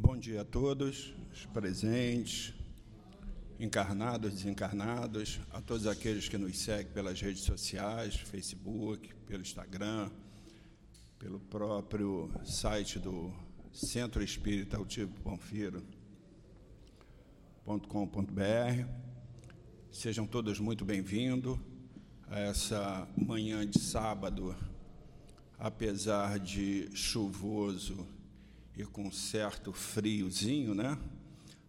Bom dia a todos, os presentes, encarnados, desencarnados, a todos aqueles que nos seguem pelas redes sociais, Facebook, pelo Instagram, pelo próprio site do Centro Espírita Altivo Panfiro.com.br. Sejam todos muito bem-vindos a essa manhã de sábado, apesar de chuvoso e com certo friozinho, né?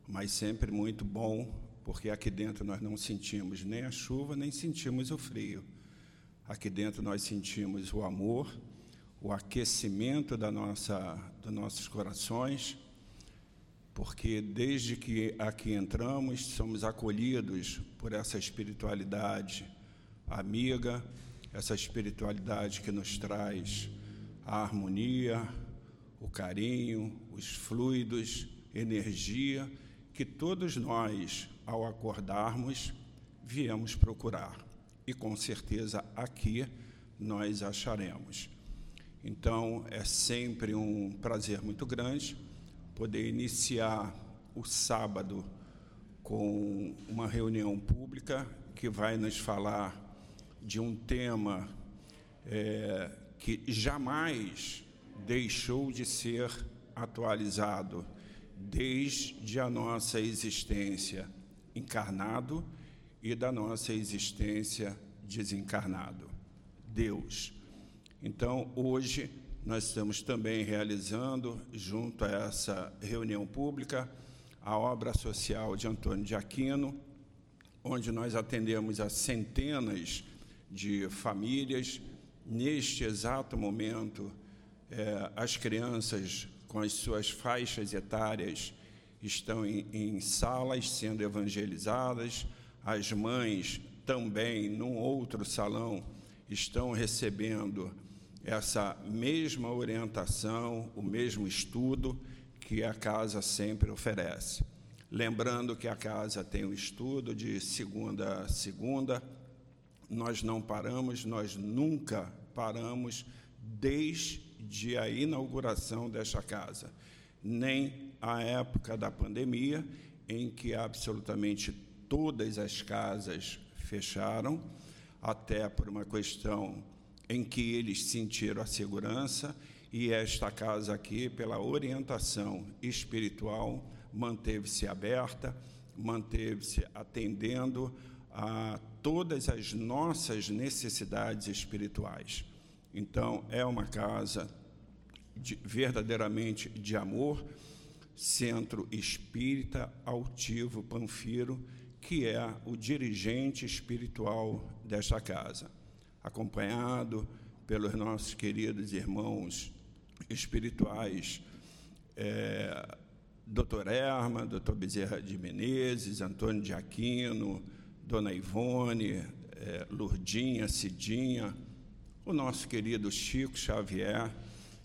Mas sempre muito bom, porque aqui dentro nós não sentimos nem a chuva, nem sentimos o frio. Aqui dentro nós sentimos o amor, o aquecimento da nossa, dos nossos corações, porque desde que aqui entramos, somos acolhidos por essa espiritualidade amiga, essa espiritualidade que nos traz a harmonia, o carinho, os fluidos, energia que todos nós, ao acordarmos, viemos procurar. E com certeza aqui nós acharemos. Então, é sempre um prazer muito grande poder iniciar o sábado com uma reunião pública que vai nos falar de um tema é, que jamais deixou de ser atualizado desde a nossa existência encarnado e da nossa existência desencarnado. Deus. Então, hoje, nós estamos também realizando, junto a essa reunião pública, a obra social de Antônio de Aquino, onde nós atendemos a centenas de famílias. Neste exato momento, é, as crianças com as suas faixas etárias estão em, em salas sendo evangelizadas, as mães também, num outro salão, estão recebendo essa mesma orientação, o mesmo estudo que a casa sempre oferece. Lembrando que a casa tem o estudo de segunda a segunda, nós não paramos, nós nunca paramos desde a inauguração desta casa, nem a época da pandemia, em que absolutamente todas as casas fecharam, até por uma questão em que eles sentiram a segurança, e esta casa aqui, pela orientação espiritual, manteve-se aberta, manteve-se atendendo a todas as nossas necessidades espirituais. Então, é uma casa de, verdadeiramente de amor, Centro Espírita Altivo Panfiro, que é o dirigente espiritual desta casa, acompanhado pelos nossos queridos irmãos espirituais, é, Dr. Erma, Dr. Bezerra de Menezes, Antônio de Aquino, Dona Ivone, é, Lurdinha, Cidinha, o nosso querido Chico Xavier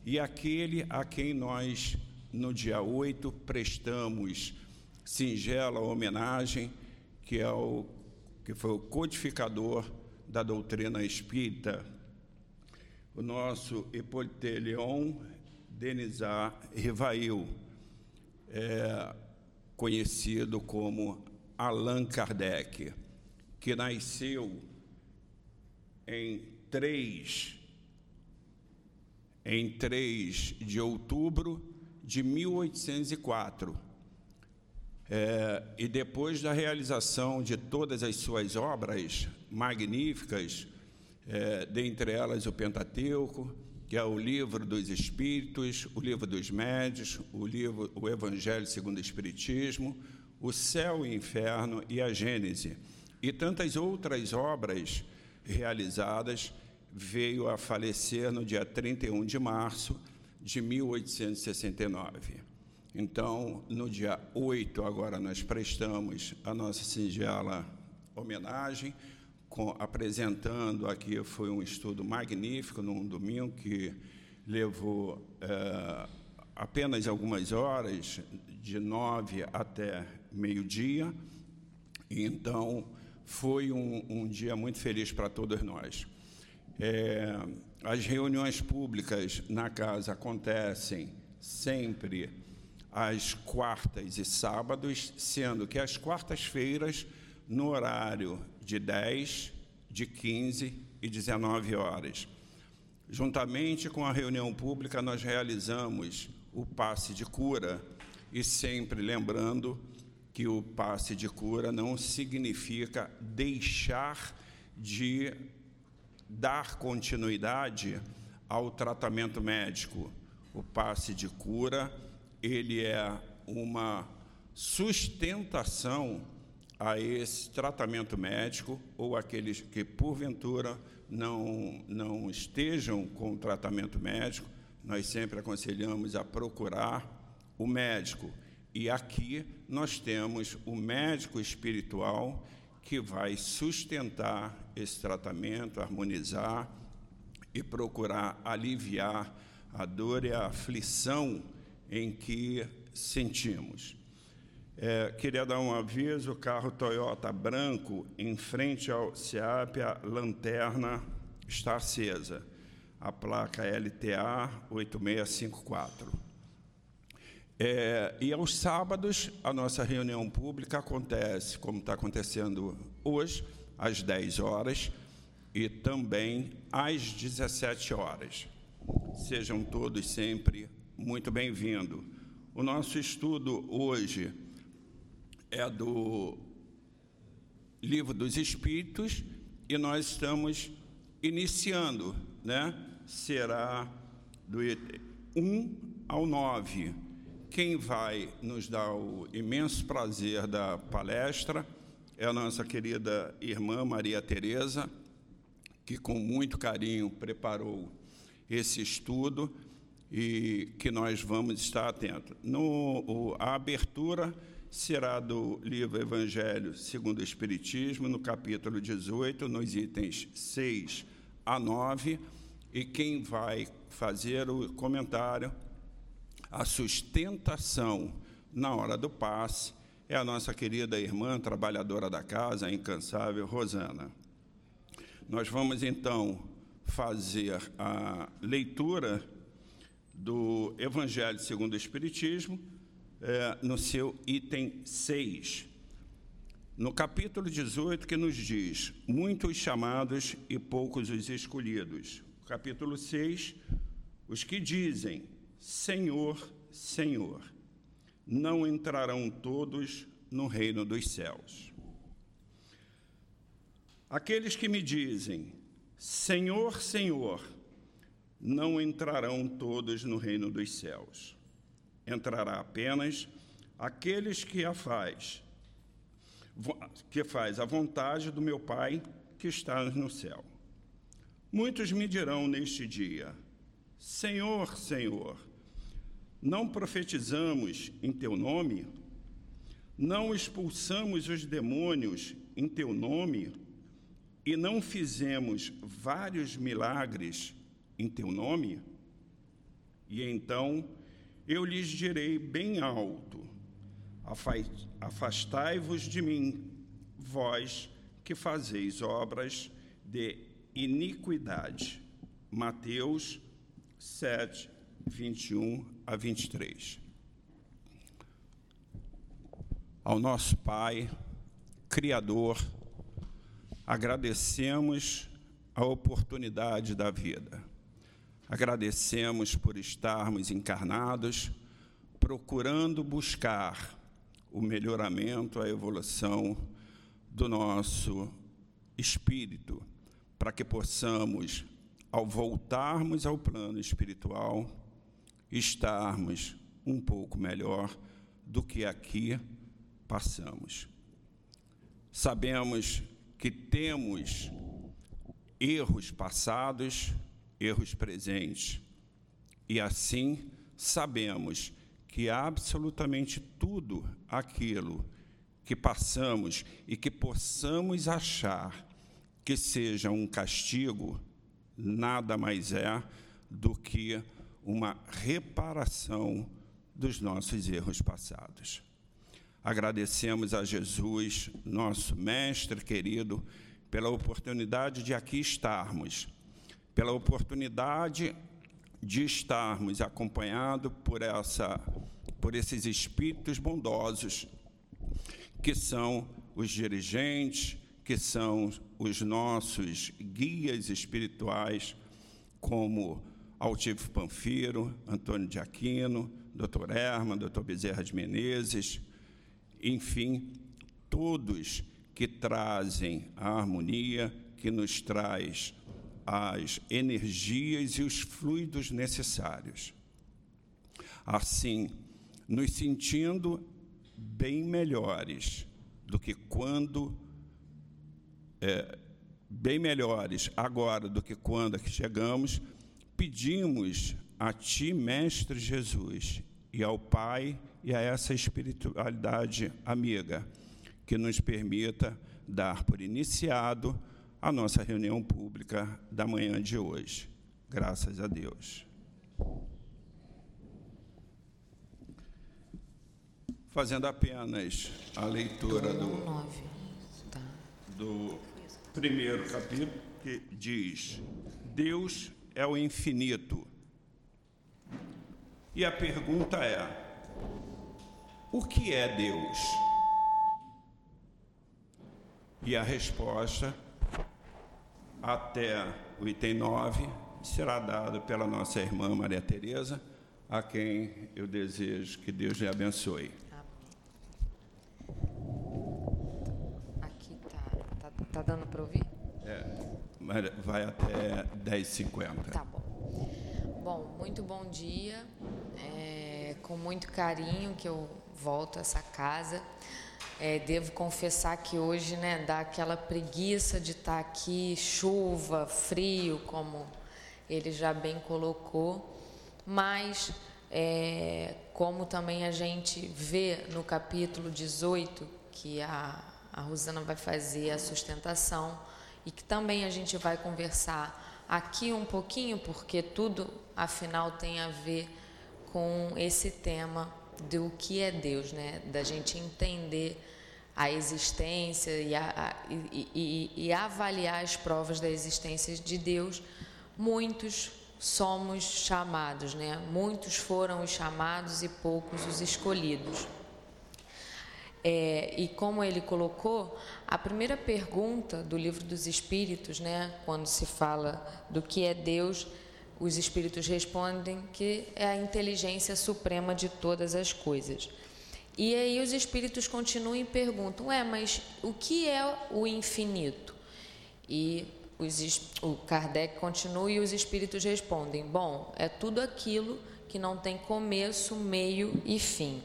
e aquele a quem nós, no dia 8, prestamos singela homenagem, que, é o, que foi o codificador da doutrina espírita, o nosso Hipólite Leon Denizar Rivail, é, conhecido como Allan Kardec que nasceu em 3, em 3 de outubro de 1804. É, e depois da realização de todas as suas obras magníficas, é, dentre elas o Pentateuco, que é o livro dos Espíritos, o livro dos Médios, o livro o Evangelho segundo o Espiritismo, o Céu e o Inferno e a Gênese e tantas outras obras realizadas, veio a falecer no dia 31 de março de 1869. Então, no dia 8, agora nós prestamos a nossa singela homenagem, com, apresentando aqui, foi um estudo magnífico, num domingo que levou é, apenas algumas horas, de nove até meio-dia. Então, foi um, um dia muito feliz para todos nós. É, as reuniões públicas na casa acontecem sempre às quartas e sábados, sendo que às quartas-feiras, no horário de 10, de 15 e 19 horas. Juntamente com a reunião pública, nós realizamos o passe de cura e sempre lembrando que o passe de cura não significa deixar de dar continuidade ao tratamento médico. O passe de cura, ele é uma sustentação a esse tratamento médico ou aqueles que porventura não não estejam com o tratamento médico, nós sempre aconselhamos a procurar o médico e aqui nós temos o médico espiritual que vai sustentar esse tratamento, harmonizar e procurar aliviar a dor e a aflição em que sentimos. É, queria dar um aviso: o carro Toyota branco em frente ao SEAP, a lanterna está acesa. A placa LTA 8654. É, e aos sábados, a nossa reunião pública acontece, como está acontecendo hoje, às 10 horas e também às 17 horas. Sejam todos sempre muito bem-vindos. O nosso estudo hoje é do Livro dos Espíritos e nós estamos iniciando, né? Será do 1 ao 9 quem vai nos dar o imenso prazer da palestra é a nossa querida irmã Maria Tereza, que com muito carinho preparou esse estudo e que nós vamos estar atentos. No, a abertura será do livro Evangelho segundo o Espiritismo, no capítulo 18, nos itens 6 a 9, e quem vai fazer o comentário a sustentação na hora do passe é a nossa querida irmã, trabalhadora da casa, a incansável Rosana. Nós vamos então fazer a leitura do Evangelho segundo o Espiritismo, é, no seu item 6. No capítulo 18, que nos diz: Muitos chamados e poucos os escolhidos. Capítulo 6, os que dizem: Senhor, Senhor, não entrarão todos no reino dos céus. Aqueles que me dizem, Senhor, Senhor, não entrarão todos no reino dos céus. Entrará apenas aqueles que a faz, que faz a vontade do meu Pai que está no céu. Muitos me dirão neste dia: Senhor, Senhor, não profetizamos em teu nome? Não expulsamos os demônios em teu nome? E não fizemos vários milagres em teu nome? E então eu lhes direi bem alto: Afastai-vos de mim, vós que fazeis obras de iniquidade. Mateus 7, 21 a 23. Ao nosso Pai, Criador, agradecemos a oportunidade da vida. Agradecemos por estarmos encarnados, procurando buscar o melhoramento, a evolução do nosso espírito, para que possamos, ao voltarmos ao plano espiritual, estarmos um pouco melhor do que aqui passamos. Sabemos que temos erros passados, erros presentes, e assim sabemos que absolutamente tudo aquilo que passamos e que possamos achar que seja um castigo, nada mais é do que uma reparação dos nossos erros passados. Agradecemos a Jesus, nosso mestre querido, pela oportunidade de aqui estarmos, pela oportunidade de estarmos acompanhados por essa por esses espíritos bondosos, que são os dirigentes, que são os nossos guias espirituais, como Altivo Panfiro, Antônio de Aquino, Dr. Erma, Dr. Bezerra de Menezes, enfim, todos que trazem a harmonia, que nos traz as energias e os fluidos necessários. Assim, nos sentindo bem melhores do que quando é, bem melhores agora do que quando aqui chegamos, pedimos a Ti, Mestre Jesus, e ao Pai e a essa espiritualidade amiga, que nos permita dar por iniciado a nossa reunião pública da manhã de hoje. Graças a Deus. Fazendo apenas a leitura do, tá. do primeiro capítulo, que diz: Deus é o infinito. E a pergunta é: o que é Deus? E a resposta, até o item 9, será dada pela nossa irmã Maria Tereza, a quem eu desejo que Deus lhe abençoe. Aqui tá, tá, tá dando para ouvir? É vai até 10h50. Tá bom. Bom, muito bom dia. É, com muito carinho que eu volto a essa casa. É, devo confessar que hoje, né, dá aquela preguiça de estar aqui, chuva, frio, como ele já bem colocou, mas é, como também a gente vê no capítulo 18, que a, a Rosana vai fazer a sustentação, e que também a gente vai conversar aqui um pouquinho, porque tudo afinal tem a ver com esse tema do que é Deus, né? Da gente entender a existência e, a, e, e, e avaliar as provas da existência de Deus. Muitos somos chamados, né? Muitos foram os chamados e poucos os escolhidos. É, e como ele colocou, a primeira pergunta do livro dos Espíritos, né, quando se fala do que é Deus, os Espíritos respondem que é a inteligência suprema de todas as coisas. E aí os Espíritos continuam e perguntam: é, mas o que é o infinito? E os, o Kardec continua e os Espíritos respondem: bom, é tudo aquilo que não tem começo, meio e fim.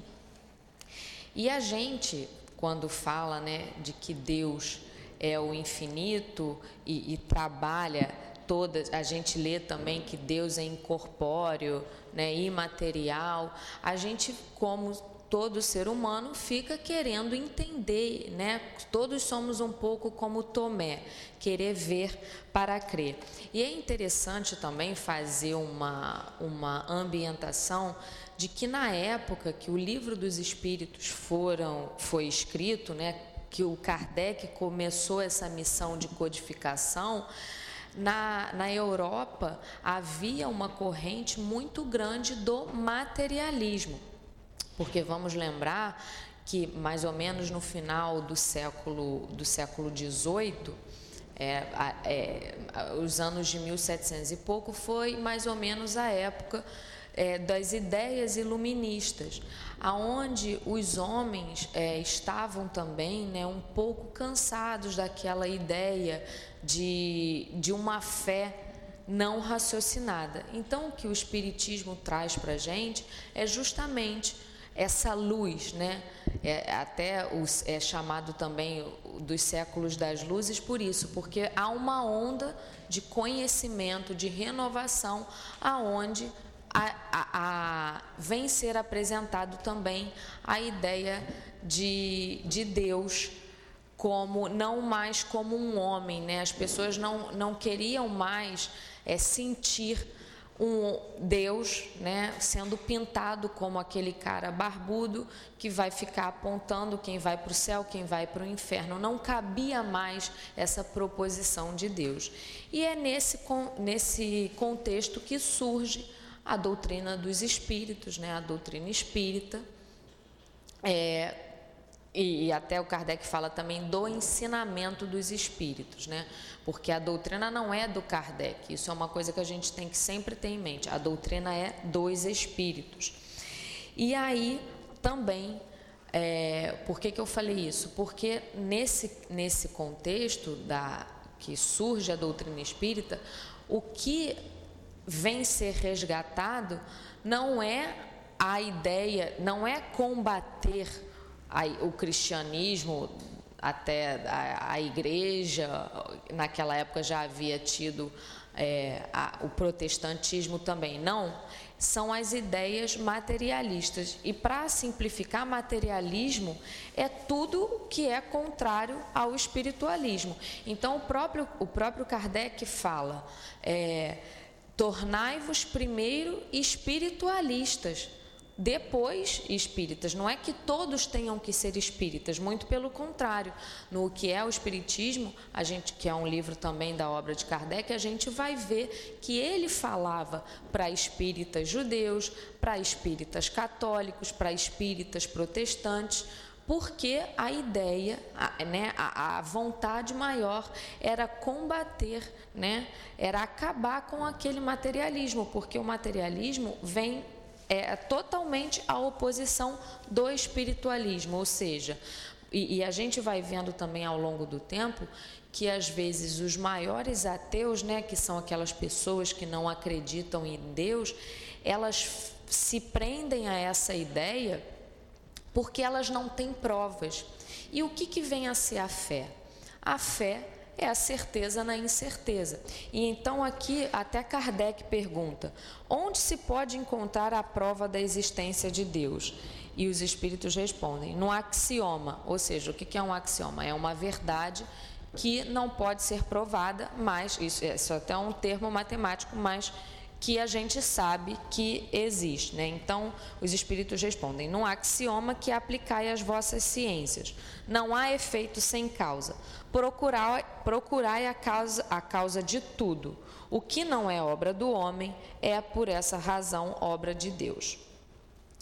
E a gente, quando fala né, de que Deus é o infinito e, e trabalha todas, a gente lê também que Deus é incorpóreo, né, imaterial, a gente, como todo ser humano fica querendo entender, né? Todos somos um pouco como Tomé, querer ver para crer. E é interessante também fazer uma, uma ambientação de que na época que o livro dos Espíritos foram, foi escrito, né, que o Kardec começou essa missão de codificação, na, na Europa havia uma corrente muito grande do materialismo. Porque vamos lembrar que mais ou menos no final do século do século XVIII, é, é, os anos de 1700 e pouco, foi mais ou menos a época é, das ideias iluministas, aonde os homens é, estavam também né, um pouco cansados daquela ideia de, de uma fé não raciocinada. Então, o que o Espiritismo traz para a gente é justamente essa luz, né? É, até os, é chamado também dos séculos das luzes por isso, porque há uma onda de conhecimento, de renovação, aonde a, a, a, vem ser apresentado também a ideia de, de Deus como não mais como um homem, né? As pessoas não, não queriam mais é, sentir um Deus, né, sendo pintado como aquele cara barbudo que vai ficar apontando quem vai para o céu, quem vai para o inferno. Não cabia mais essa proposição de Deus. E é nesse, nesse contexto que surge a doutrina dos espíritos, né, a doutrina espírita. É, e, até o Kardec fala também do ensinamento dos espíritos, né? Porque a doutrina não é do Kardec, isso é uma coisa que a gente tem que sempre ter em mente. A doutrina é dos espíritos. E aí também, é, por que, que eu falei isso? Porque nesse, nesse contexto da, que surge a doutrina espírita, o que vem ser resgatado não é a ideia, não é combater a, o cristianismo até a, a, igreja, naquela época já havia tido é, a, o protestantismo também, não, são as ideias materialistas. E para simplificar, materialismo é tudo que é contrário ao espiritualismo. Então, o próprio, o próprio Kardec fala: é, tornai-vos primeiro espiritualistas depois espíritas. Não é que todos tenham que ser espíritas, muito pelo contrário. No que é o espiritismo, a gente que é um livro também da obra de Kardec, a gente vai ver que ele falava para espíritas judeus, para espíritas católicos, para espíritas protestantes, porque a ideia, a, né, a, a, vontade maior era combater, né, era acabar com aquele materialismo, porque o materialismo vem é totalmente a oposição do espiritualismo, ou seja, e, e, a gente vai vendo também ao longo do tempo que às vezes os maiores ateus, né, que são aquelas pessoas que não acreditam em Deus, elas se prendem a essa ideia porque elas não têm provas. E o que, que vem a ser a fé? A fé é a certeza na incerteza. E então aqui até Kardec pergunta: onde se pode encontrar a prova da existência de Deus? E os espíritos respondem: no axioma. Ou seja, o que é um axioma? É uma verdade que não pode ser provada, mas isso, isso é até um termo matemático, mas que a gente sabe que existe. Né? Então, os espíritos respondem: num axioma que aplicai às vossas ciências. Não há efeito sem causa. Procurai, procurai a, causa, a causa de tudo. O que não é obra do homem é, por essa razão, obra de Deus.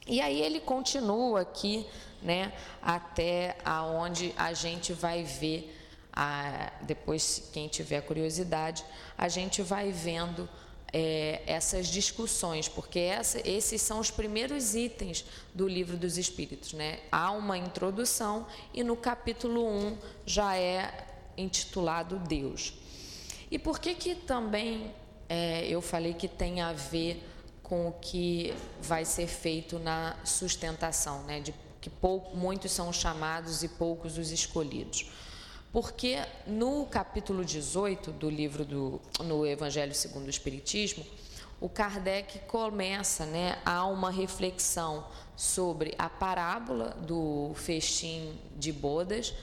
E aí ele continua aqui, né, até aonde a gente vai ver, a, depois, quem tiver curiosidade, a gente vai vendo é, essas discussões, porque essa, esses são os primeiros itens do livro dos Espíritos. Né? Há uma introdução e no capítulo 1 já é intitulado Deus. E por que, que também é, eu falei que tem a ver com o que vai ser feito na sustentação, né? de que pouco, muitos são chamados e poucos os escolhidos? Porque no capítulo 18 do livro do no Evangelho segundo o Espiritismo, o Kardec começa, né, a uma reflexão sobre a parábola do festim de bodas.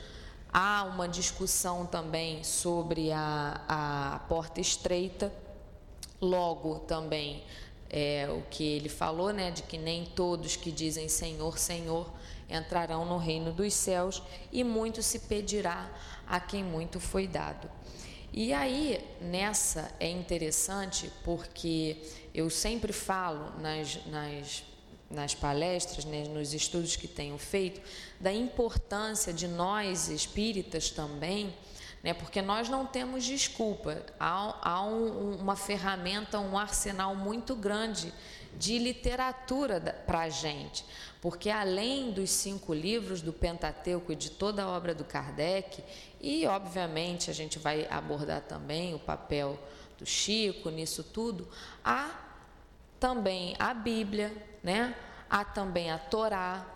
Há uma discussão também sobre a, a porta estreita. Logo também é, o que ele falou, né, de que nem todos que dizem Senhor, Senhor entrarão no reino dos céus e muito se pedirá a quem muito foi dado. E aí, nessa é interessante porque eu sempre falo nas, nas, nas palestras, né, nos estudos que tenho feito, da importância de nós espíritas também, né, porque nós não temos desculpa. Há, há um, uma ferramenta, um arsenal muito grande de literatura para a gente. Porque além dos cinco livros do Pentateuco e de toda a obra do Kardec, e obviamente a gente vai abordar também o papel do Chico nisso tudo, há também a Bíblia, né? há também a Torá,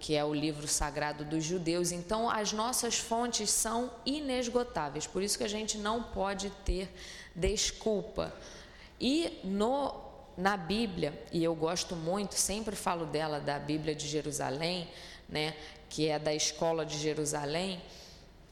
que é o livro sagrado dos judeus. Então, as nossas fontes são inesgotáveis, por isso que a gente não pode ter desculpa. E no na Bíblia, e eu gosto muito, sempre falo dela, da Bíblia de Jerusalém, né, que é da escola de Jerusalém,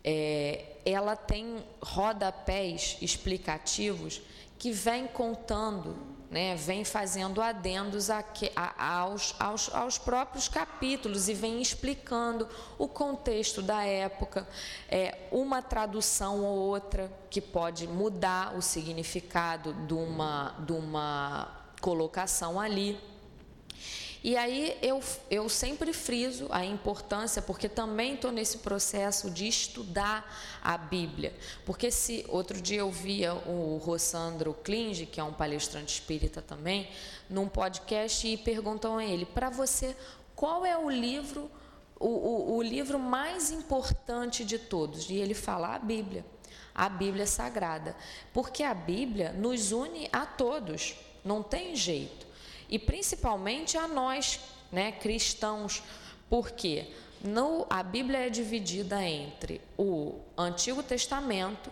é, ela tem rodapés explicativos que vem contando, né, vem fazendo adendos a, a, aos, aos, aos, próprios capítulos e vem explicando o contexto da época, é, uma tradução ou outra que pode mudar o significado de uma, de uma colocação ali. E aí eu, eu sempre friso a importância, porque também estou nesse processo de estudar a Bíblia. Porque se outro dia eu via o Rossandro Klinge, que é um palestrante espírita também, num podcast e perguntam a ele, para você, qual é o livro, o, o, o livro mais importante de todos? E ele fala a Bíblia a Bíblia Sagrada, porque a Bíblia nos une a todos, não tem jeito, e principalmente a nós, né, cristãos, porque no, a Bíblia é dividida entre o Antigo Testamento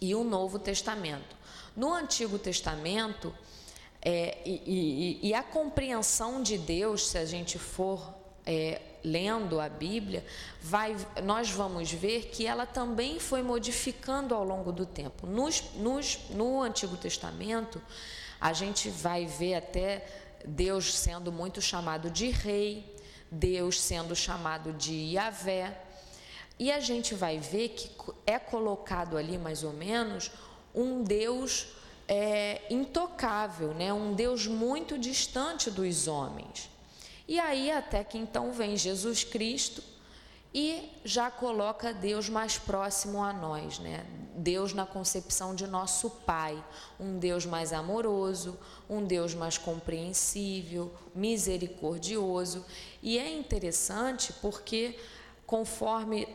e o Novo Testamento. No Antigo Testamento, é, e, e, e, a compreensão de Deus, se a gente for é, lendo a Bíblia, vai, nós vamos ver que ela também foi modificando ao longo do tempo. Nos, nos, no Antigo Testamento, a gente vai ver até Deus sendo muito chamado de rei, Deus sendo chamado de Yahvé, e a gente vai ver que é colocado ali mais ou menos um Deus é, intocável, né? um Deus muito distante dos homens. E aí, até que então vem Jesus Cristo e já coloca Deus mais próximo a nós, né? Deus na concepção de nosso Pai, um Deus mais amoroso, um Deus mais compreensível, misericordioso. E é interessante porque, conforme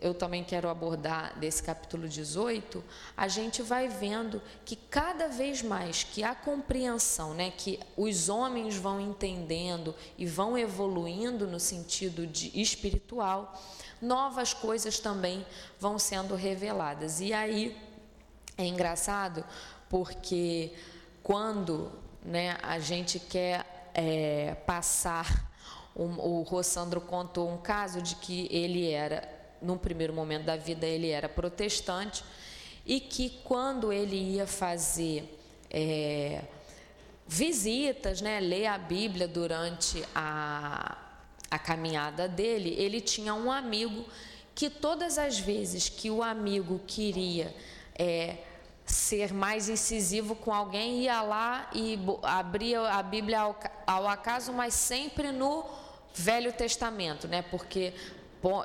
eu também quero abordar desse capítulo 18, a gente vai vendo que cada vez mais que a compreensão, né, que os homens vão entendendo e vão evoluindo no sentido de espiritual, novas coisas também vão sendo reveladas. E aí é engraçado porque quando né, a gente quer é, passar, o, o Rossandro contou um caso de que ele era num primeiro momento da vida, ele era protestante e que quando ele ia fazer é, visitas, né, ler a Bíblia durante a, a caminhada dele, ele tinha um amigo que todas as vezes que o amigo queria é, ser mais incisivo com alguém, ia lá e abria a Bíblia ao, ao acaso, mas sempre no Velho Testamento, né? Porque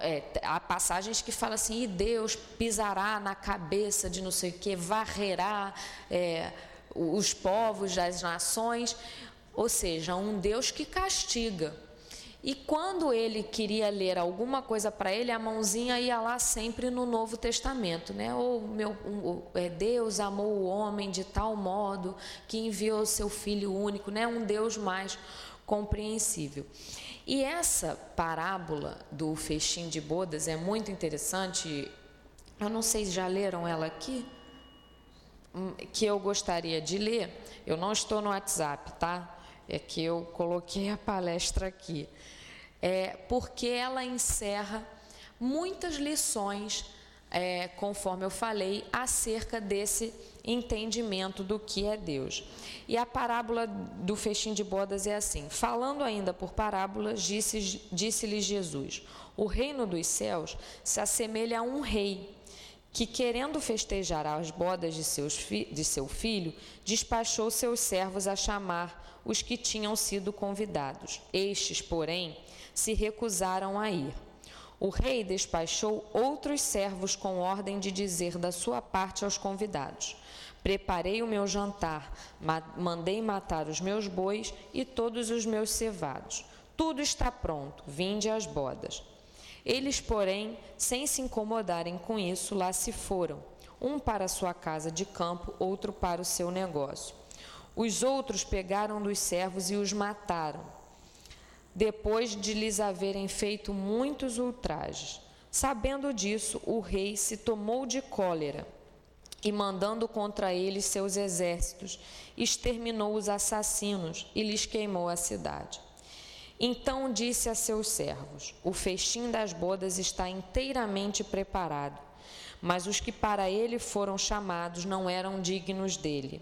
é, há passagens que falam assim, e Deus pisará na cabeça de não sei o que, varrerá é, os povos das nações, ou seja, um Deus que castiga. E quando ele queria ler alguma coisa para ele, a mãozinha ia lá sempre no Novo Testamento, né? Ou meu, é, Deus amou o homem de tal modo que enviou seu Filho único, né? Um Deus mais compreensível. E essa parábola do festim de bodas é muito interessante. Eu não sei se já leram ela aqui, hum, que eu gostaria de ler. Eu não estou no WhatsApp, tá? É que eu coloquei a palestra aqui. É porque ela encerra muitas lições, é, conforme eu falei, acerca desse entendimento do que é Deus. E a parábola do festim de bodas é assim: falando ainda por parábolas, disse-lhes disse Jesus: O reino dos céus se assemelha a um rei que, querendo festejar as bodas de, seus de seu filho, despachou seus servos a chamar os que tinham sido convidados. Estes, porém, se recusaram a ir. O rei despachou outros servos com ordem de dizer da sua parte aos convidados: Preparei o meu jantar, mandei matar os meus bois e todos os meus cevados. Tudo está pronto, vinde às bodas. Eles, porém, sem se incomodarem com isso, lá se foram, um para sua casa de campo, outro para o seu negócio. Os outros pegaram dos servos e os mataram, depois de lhes haverem feito muitos ultrajes. Sabendo disso, o rei se tomou de cólera e mandando contra eles seus exércitos, exterminou os assassinos e lhes queimou a cidade. Então disse a seus servos: O festim das bodas está inteiramente preparado, mas os que para ele foram chamados não eram dignos dele.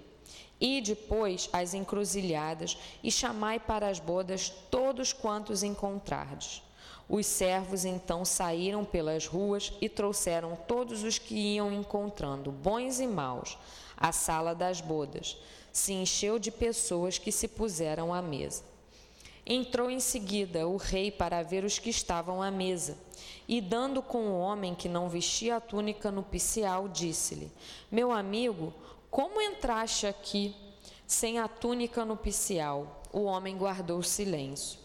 E depois as encruzilhadas e chamai para as bodas todos quantos encontrardes. Os servos então saíram pelas ruas e trouxeram todos os que iam encontrando, bons e maus, à sala das bodas, se encheu de pessoas que se puseram à mesa. Entrou em seguida o rei para ver os que estavam à mesa. E dando com o homem que não vestia a túnica nupcial, disse-lhe: Meu amigo, como entraste aqui sem a túnica nupcial? O homem guardou silêncio.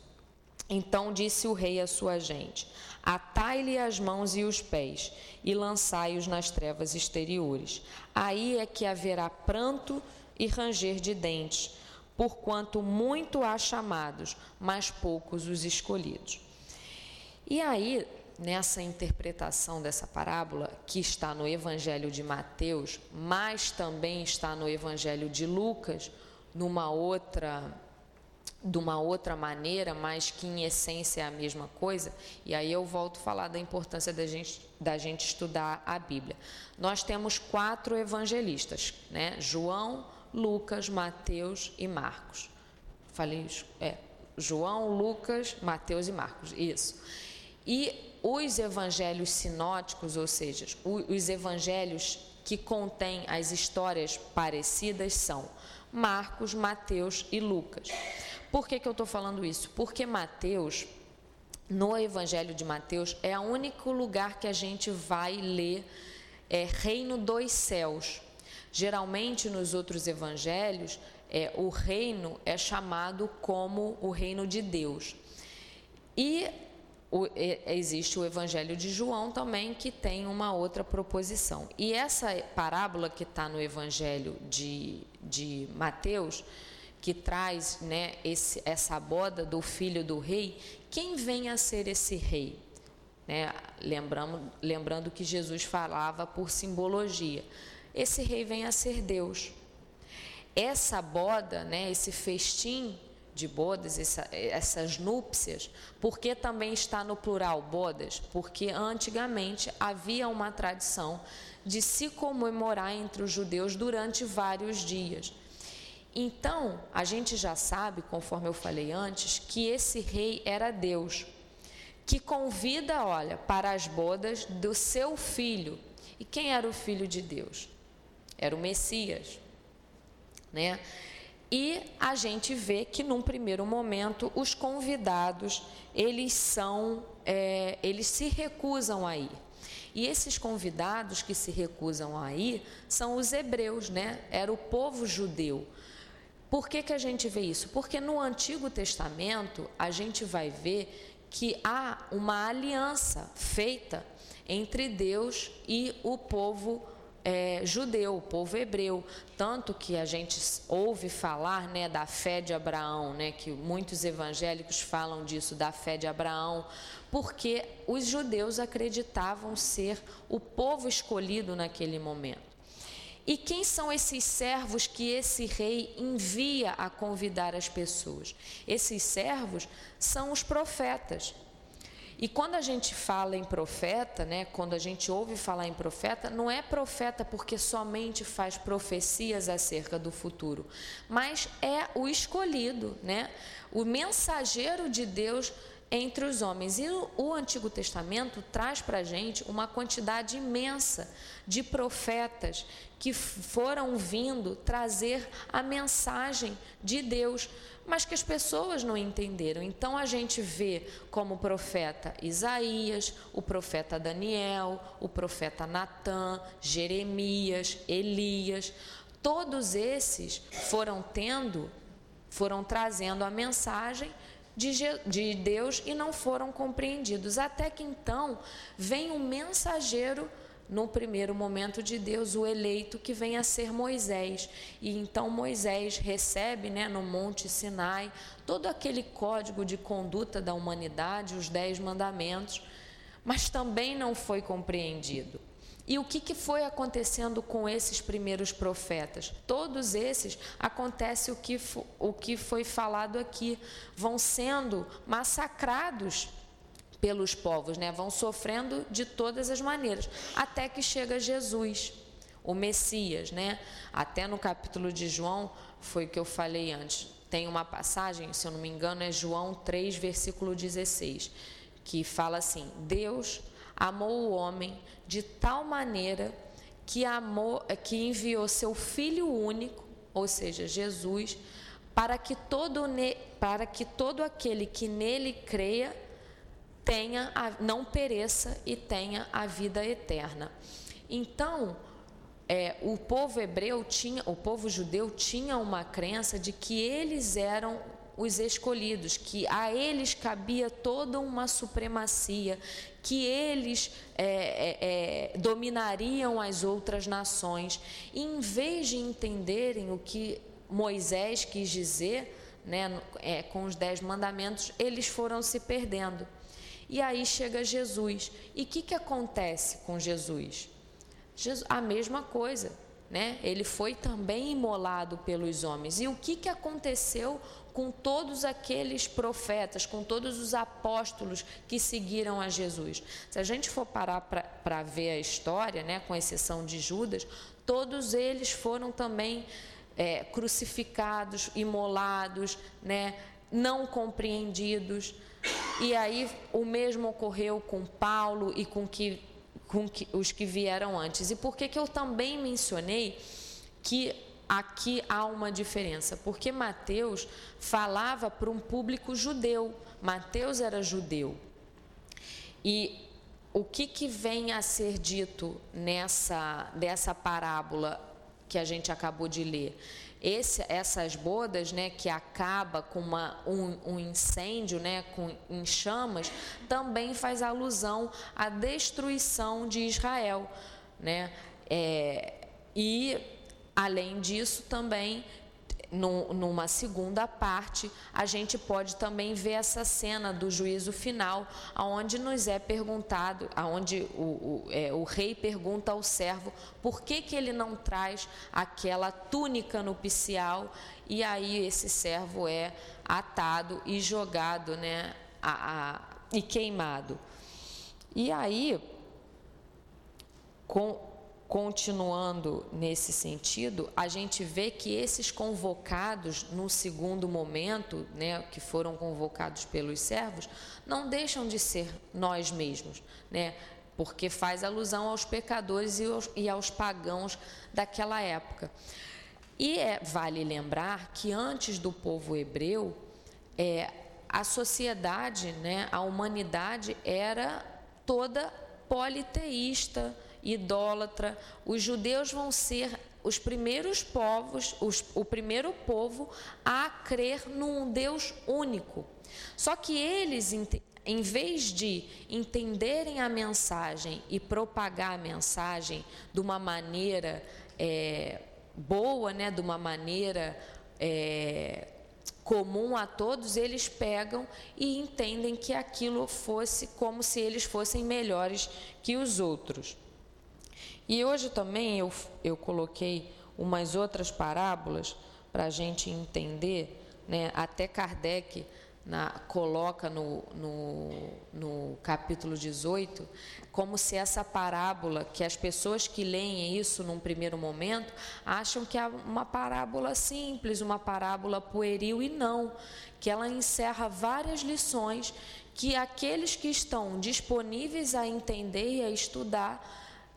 Então disse o rei à sua gente: Atai-lhe as mãos e os pés e lançai-os nas trevas exteriores. Aí é que haverá pranto e ranger de dentes, porquanto muito há chamados, mas poucos os escolhidos. E aí, nessa interpretação dessa parábola, que está no Evangelho de Mateus, mas também está no Evangelho de Lucas, numa outra de uma outra maneira, mas que em essência é a mesma coisa, e aí eu volto a falar da importância da gente, da gente estudar a Bíblia. Nós temos quatro evangelistas, né? João, Lucas, Mateus e Marcos. Falei? É. João, Lucas, Mateus e Marcos. Isso. E os evangelhos sinóticos, ou seja, os evangelhos que contêm as histórias parecidas são Marcos, Mateus e Lucas. Por que, que eu estou falando isso? Porque Mateus, no Evangelho de Mateus, é o único lugar que a gente vai ler é, Reino dos Céus. Geralmente, nos outros evangelhos, é, o reino é chamado como o reino de Deus. E o, existe o Evangelho de João também, que tem uma outra proposição. E essa parábola que está no Evangelho de, de Mateus que traz né, esse, essa boda do filho do rei, quem vem a ser esse rei? Né, lembrando, lembrando que Jesus falava por simbologia. Esse rei vem a ser Deus. Essa boda, né, esse festim de bodas, essa, essas núpcias, porque também está no plural bodas? Porque antigamente havia uma tradição de se comemorar entre os judeus durante vários dias. Então, a gente já sabe, conforme eu falei antes, que esse rei era Deus, que convida, olha, para as bodas do seu filho. E quem era o filho de Deus? Era o Messias, né? E a gente vê que num primeiro momento os convidados eles são, é, eles se recusam a ir. E esses convidados que se recusam a ir são os hebreus, né? Era o povo judeu. Por que, que a gente vê isso? Porque no Antigo Testamento a gente vai ver que há uma aliança feita entre Deus e o povo é, judeu, povo hebreu. Tanto que a gente ouve falar né, da fé de Abraão, né, que muitos evangélicos falam disso, da fé de Abraão, porque os judeus acreditavam ser o povo escolhido naquele momento. E quem são esses servos que esse rei envia a convidar as pessoas? Esses servos são os profetas. E quando a gente fala em profeta, né, quando a gente ouve falar em profeta, não é profeta porque somente faz profecias acerca do futuro, mas é o escolhido, né? O mensageiro de Deus entre os homens. E o, Antigo Testamento traz para a gente uma quantidade imensa de profetas que foram vindo trazer a mensagem de Deus, mas que as pessoas não entenderam. Então a gente vê como profeta Isaías, o profeta Daniel, o profeta Natã, Jeremias, Elias, todos esses foram tendo, foram trazendo a mensagem de Deus e não foram compreendidos. Até que então vem um mensageiro no primeiro momento de Deus, o eleito que vem a ser Moisés. E então Moisés recebe né, no Monte Sinai todo aquele código de conduta da humanidade, os dez mandamentos, mas também não foi compreendido. E o que, que foi acontecendo com esses primeiros profetas? Todos esses acontece o que, o que foi falado aqui, vão sendo massacrados pelos povos, né? Vão sofrendo de todas as maneiras, até que chega Jesus, o Messias, né? Até no capítulo de João, foi o que eu falei antes. Tem uma passagem, se eu não me engano, é João 3, versículo 16, que fala assim: Deus amou o homem de tal maneira que amou, que enviou seu filho único ou seja, Jesus, para que todo, para que todo aquele que nele creia tenha a, não pereça e tenha a vida eterna. Então, é, o povo hebreu tinha, o povo judeu tinha uma crença de que eles eram os escolhidos, que a eles cabia toda uma supremacia, que eles é, é, é, dominariam as outras nações. E em vez de entenderem o que Moisés quis dizer, né, é, com os dez mandamentos, eles foram se perdendo. E aí chega Jesus. E o que, que acontece com Jesus? Jesus? A mesma coisa. Né? Ele foi também imolado pelos homens. E o que, que aconteceu com todos aqueles profetas, com todos os apóstolos que seguiram a Jesus. Se a gente for parar para ver a história, né, com exceção de Judas, todos eles foram também é, crucificados, imolados, né, não compreendidos. E aí o mesmo ocorreu com Paulo e com, que, com que, os que vieram antes. E por que, que eu também mencionei que aqui há uma diferença, porque Mateus falava para um público judeu. Mateus era judeu. E o que, que vem a ser dito nessa dessa parábola que a gente acabou de ler? Esse, essas bodas, né, que acaba com uma, um, um incêndio, né, com, em chamas, também faz alusão à destruição de Israel, né? É, e Além disso, também numa segunda parte, a gente pode também ver essa cena do juízo final, aonde nos é perguntado, aonde o, o, é, o, rei pergunta ao servo por que, que ele não traz aquela túnica nupcial, e aí esse servo é atado e jogado, né, a, a, e queimado. E aí, com, Continuando nesse sentido, a gente vê que esses convocados no segundo momento, né, que foram convocados pelos servos, não deixam de ser nós mesmos, né, porque faz alusão aos pecadores e aos, e aos pagãos daquela época. E é, vale lembrar que antes do povo hebreu, é, a sociedade, né, a humanidade era toda politeísta, idólatra. Os judeus vão ser os primeiros povos, os, o primeiro povo a crer num Deus único. Só que eles, em vez de entenderem a mensagem e propagar a mensagem de uma maneira é, boa, né, de uma maneira é, comum a todos, eles pegam e entendem que aquilo fosse como se eles fossem melhores que os outros. E hoje também eu, eu coloquei umas outras parábolas para a gente entender, né? até Kardec na, coloca no, no, no capítulo 18, como se essa parábola, que as pessoas que leem isso num primeiro momento, acham que é uma parábola simples, uma parábola pueril, e não, que ela encerra várias lições que aqueles que estão disponíveis a entender e a estudar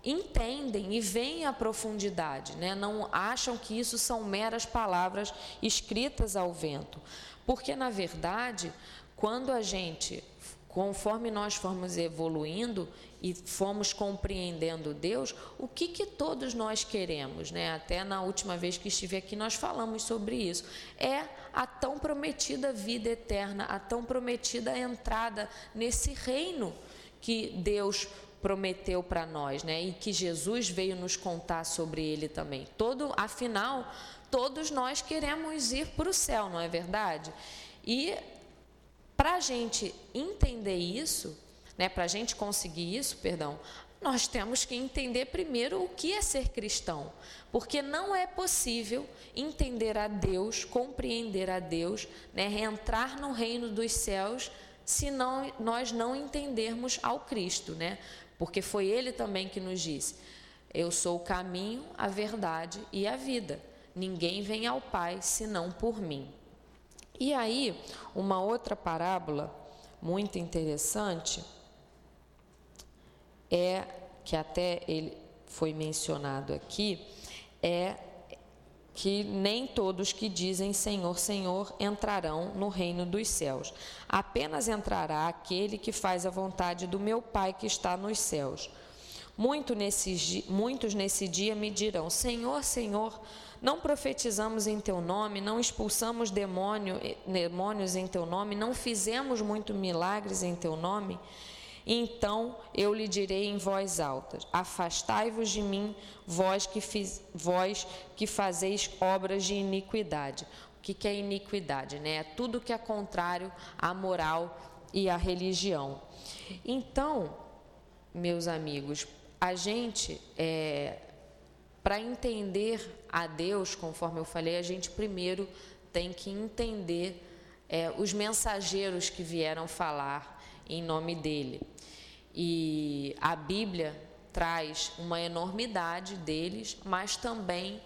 entendem e veem a profundidade, né? não acham que isso são meras palavras escritas ao vento. Porque, na verdade, quando a gente, conforme nós formos evoluindo e fomos compreendendo Deus, o que, que todos nós queremos, né? Até na última vez que estive aqui nós falamos sobre isso. É a tão prometida vida eterna, a tão prometida entrada nesse reino que Deus prometeu para nós, né? E que Jesus veio nos contar sobre ele também. Todo, afinal, todos nós queremos ir para o céu, não é verdade? E para a gente entender isso, né? Para a gente conseguir isso, perdão, nós temos que entender primeiro o que é ser cristão, porque não é possível entender a Deus, compreender a Deus, né, entrar no reino dos céus se não, nós não entendermos ao Cristo, né? Porque foi ele também que nos disse: Eu sou o caminho, a verdade e a vida. Ninguém vem ao Pai senão por mim. E aí, uma outra parábola muito interessante é que até ele foi mencionado aqui é que nem todos que dizem Senhor, Senhor entrarão no reino dos céus. Apenas entrará aquele que faz a vontade do meu Pai que está nos céus. Muito nesse, muitos nesse dia me dirão: Senhor, Senhor, não profetizamos em teu nome, não expulsamos demônio, demônios em teu nome, não fizemos muitos milagres em teu nome? Então eu lhe direi em voz alta: Afastai-vos de mim, vós que, fiz, vós que fazeis obras de iniquidade. O que, que é iniquidade? Né? É tudo que é contrário à moral e à religião. Então, meus amigos, a gente, é, para entender a Deus, conforme eu falei, a gente primeiro tem que entender é, os mensageiros que vieram falar em nome dele. E a Bíblia traz uma enormidade deles, mas também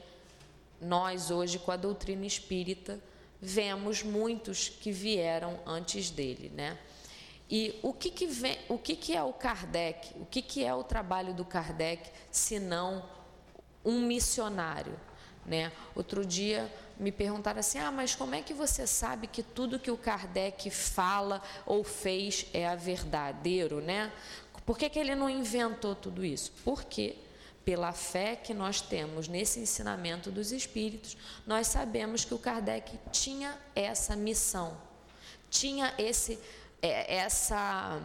nós hoje com a doutrina espírita vemos muitos que vieram antes dele, né? E o que, que, vem, o que, que é o Kardec? O que, que é o trabalho do Kardec, se não um missionário? Né? Outro dia me perguntaram assim: ah, mas como é que você sabe que tudo que o Kardec fala ou fez é verdadeiro, né? Por que, que ele não inventou tudo isso? Porque, pela fé que nós temos nesse ensinamento dos Espíritos, nós sabemos que o Kardec tinha essa missão, tinha esse, é, essa,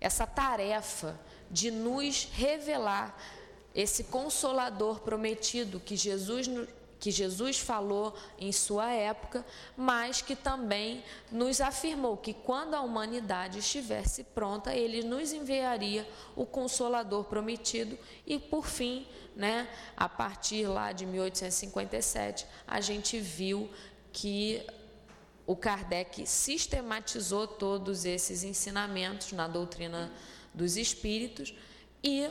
essa tarefa de nos revelar esse consolador prometido que Jesus que Jesus falou em sua época, mas que também nos afirmou que quando a humanidade estivesse pronta, ele nos enviaria o consolador prometido. E por fim, né, a partir lá de 1857, a gente viu que o Kardec sistematizou todos esses ensinamentos na doutrina dos espíritos e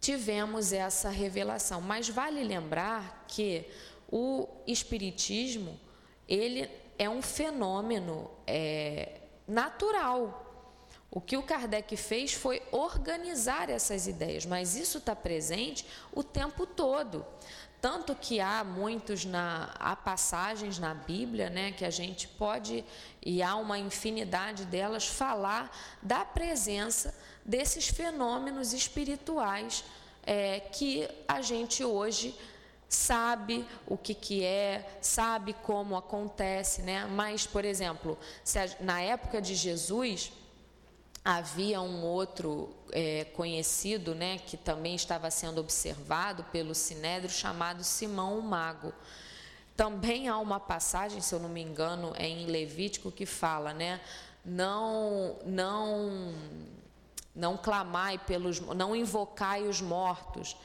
tivemos essa revelação. Mas vale lembrar que o espiritismo ele é um fenômeno é, natural. O que o Kardec fez foi organizar essas ideias, mas isso está presente o tempo todo. Tanto que há muitos na há passagens na Bíblia, né, que a gente pode e há uma infinidade delas falar da presença desses fenômenos espirituais é, que a gente hoje sabe o que, que é, sabe como acontece, né? Mas, por exemplo, a, na época de Jesus havia um outro é, conhecido, né, que também estava sendo observado pelo Sinédrio, chamado Simão o Mago. Também há uma passagem, se eu não me engano, é em Levítico que fala, né, não, não não clamai pelos, não invocai os mortos.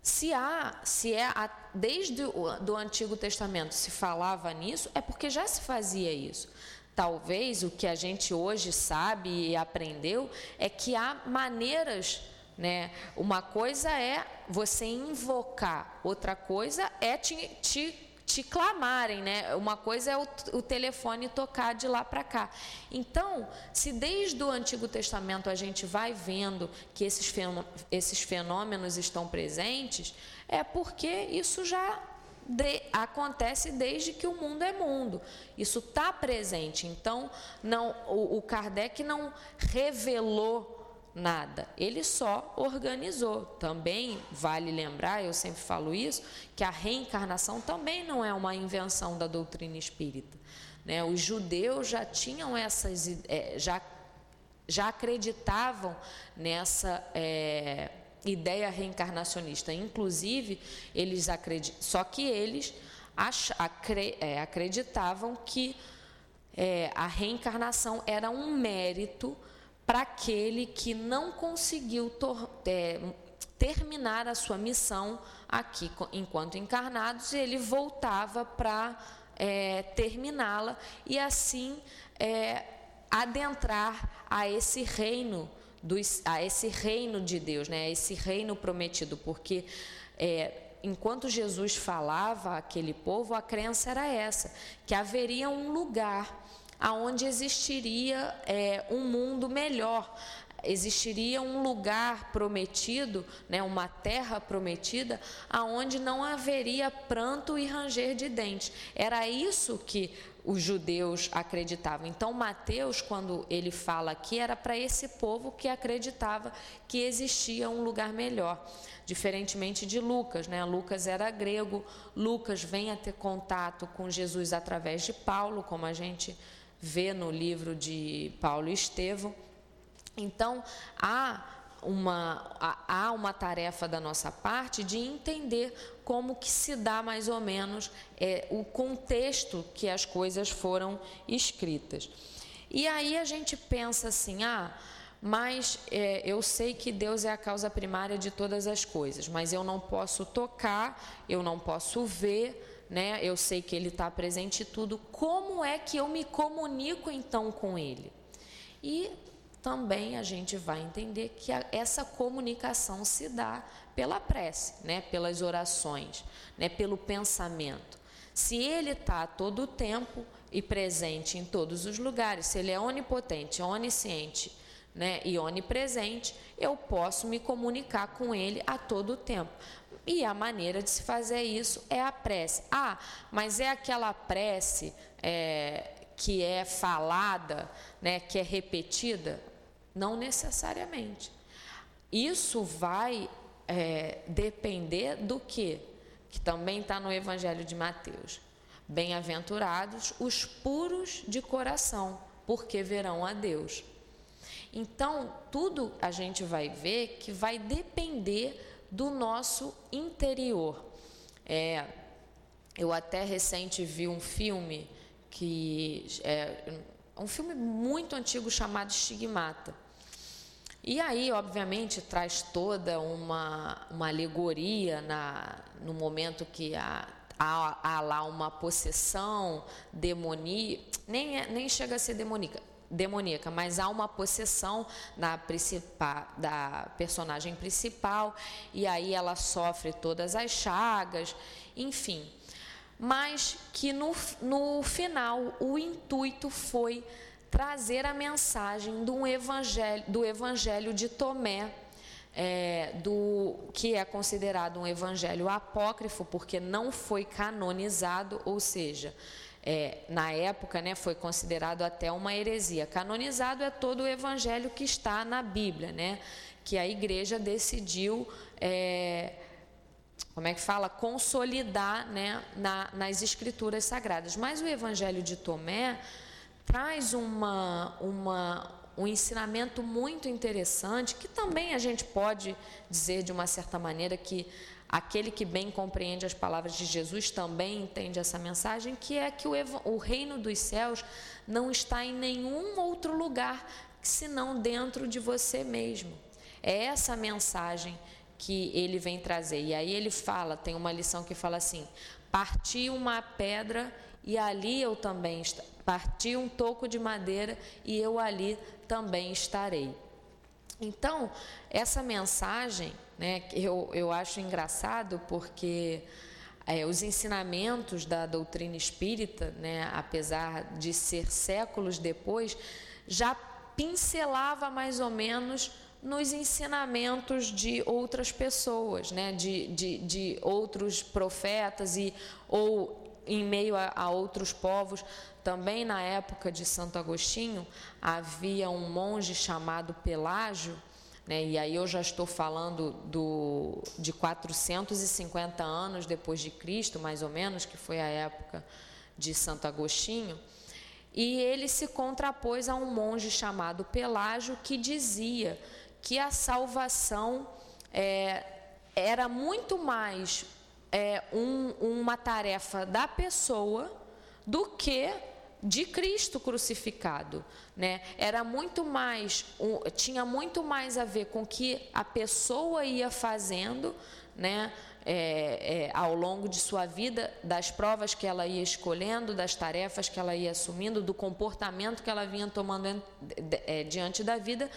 Se há, se é desde o do Antigo Testamento se falava nisso, é porque já se fazia isso. Talvez o que a gente hoje sabe e aprendeu é que há maneiras, né? Uma coisa é você invocar, outra coisa é te, te te clamarem, né? Uma coisa é o, o telefone tocar de lá para cá. Então, se desde o Antigo Testamento a gente vai vendo que esses fenômenos, esses fenômenos estão presentes, é porque isso já de, acontece desde que o mundo é mundo. Isso está presente. Então, não, o, o Kardec não revelou nada. Ele só organizou. Também vale lembrar, eu sempre falo isso, que a reencarnação também não é uma invenção da doutrina espírita. Né? Os judeus já tinham essas, é, já, já acreditavam nessa é, ideia reencarnacionista. Inclusive, eles acreditam, só que eles ach, acre, é, acreditavam que é, a reencarnação era um mérito para aquele que não conseguiu é, terminar a sua missão aqui enquanto encarnados, ele voltava para é, terminá-la e assim é, adentrar a esse reino dos, a esse reino de Deus, né? a esse reino prometido, porque é, enquanto Jesus falava àquele povo, a crença era essa, que haveria um lugar aonde existiria é, um mundo melhor. Existiria um lugar prometido, né, uma terra prometida, aonde não haveria pranto e ranger de dentes. Era isso que os judeus acreditavam. Então, Mateus, quando ele fala aqui, era para esse povo que acreditava que existia um lugar melhor, diferentemente de Lucas, né? Lucas era grego, Lucas vem a ter contato com Jesus através de Paulo, como a gente vê no livro de Paulo e Estevão. Então, há uma, há uma tarefa da nossa parte de entender como que se dá mais ou menos é, o contexto que as coisas foram escritas. E aí a gente pensa assim, ah, mas é, eu sei que Deus é a causa primária de todas as coisas, mas eu não posso tocar, eu não posso ver, né? Eu sei que Ele está presente em tudo. Como é que eu me comunico então com Ele? E também a gente vai entender que a, essa comunicação se dá pela prece, né, pelas orações, né, pelo pensamento. Se ele está todo o tempo e presente em todos os lugares, se ele é onipotente, onisciente né, e onipresente, eu posso me comunicar com ele a todo o tempo. E a maneira de se fazer isso é a prece. Ah, mas é aquela prece é, que é falada, né, que é repetida? Não necessariamente. Isso vai é, depender do que? Que também está no Evangelho de Mateus. Bem-aventurados os puros de coração, porque verão a Deus. Então, tudo a gente vai ver que vai depender do nosso interior. É, eu até recente vi um filme que é um filme muito antigo chamado Estigmata. E aí, obviamente, traz toda uma, uma alegoria na, no momento que há, há, lá uma possessão demoníaca, nem, é, nem chega a ser demoníaca, demoníaca, mas há uma possessão principal, da personagem principal, e aí ela sofre todas as chagas, enfim. Mas que no, no final o intuito foi trazer a mensagem do evangelho, do evangelho de Tomé, é, do que é considerado um evangelho apócrifo, porque não foi canonizado, ou seja, é, na época né, foi considerado até uma heresia. Canonizado é todo o evangelho que está na Bíblia, né, que a igreja decidiu. É, como é que fala? Consolidar né, na, nas escrituras sagradas. Mas o Evangelho de Tomé traz uma, uma, um ensinamento muito interessante, que também a gente pode dizer de uma certa maneira que aquele que bem compreende as palavras de Jesus também entende essa mensagem, que é que o, o reino dos céus não está em nenhum outro lugar senão dentro de você mesmo. É essa mensagem que ele vem trazer. E aí ele fala, tem uma lição que fala assim: parti uma pedra e ali eu também parti um toco de madeira e eu ali também estarei. Então, essa mensagem, né, eu, eu acho engraçado porque é, os ensinamentos da doutrina espírita, né, apesar de ser séculos depois, já pincelava mais ou menos nos ensinamentos de outras pessoas, né, de, de, de outros profetas e ou em meio a, a outros povos. Também na época de Santo Agostinho havia um monge chamado Pelágio, né, e aí eu já estou falando do, de 450 anos depois de Cristo, mais ou menos, que foi a época de Santo Agostinho, e ele se contrapôs a um monge chamado Pelágio que dizia que a salvação é, era muito mais é, um, uma tarefa da pessoa do que de Cristo crucificado, né? Era muito mais, um, tinha muito mais a ver com o que a pessoa ia fazendo, né? É, é, ao longo de sua vida, das provas que ela ia escolhendo, das tarefas que ela ia assumindo, do comportamento que ela vinha tomando é, diante da vida,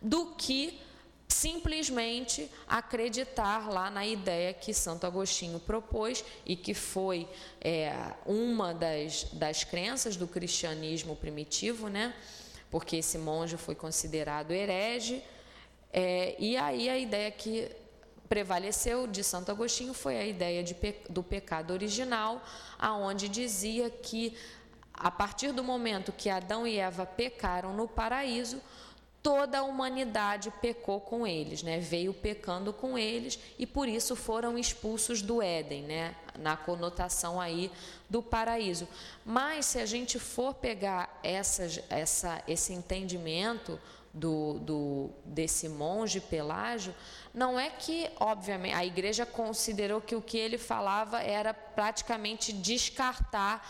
do que simplesmente acreditar lá na ideia que Santo Agostinho propôs e que foi é, uma das, das crenças do cristianismo primitivo, né? porque esse monge foi considerado herege. É, e aí a ideia que prevaleceu de Santo Agostinho foi a ideia de, do pecado original, aonde dizia que a partir do momento que Adão e Eva pecaram no paraíso, toda a humanidade pecou com eles, né? Veio pecando com eles e por isso foram expulsos do Éden, né? Na conotação aí do paraíso. Mas se a gente for pegar essas, essa, esse entendimento do, do, desse monge Pelágio, não é que, obviamente, a igreja considerou que o que ele falava era praticamente descartar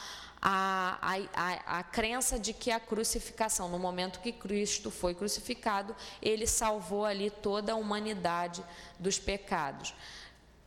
a, a, a, crença de que a crucificação, no momento que Cristo foi crucificado, ele salvou ali toda a humanidade dos pecados.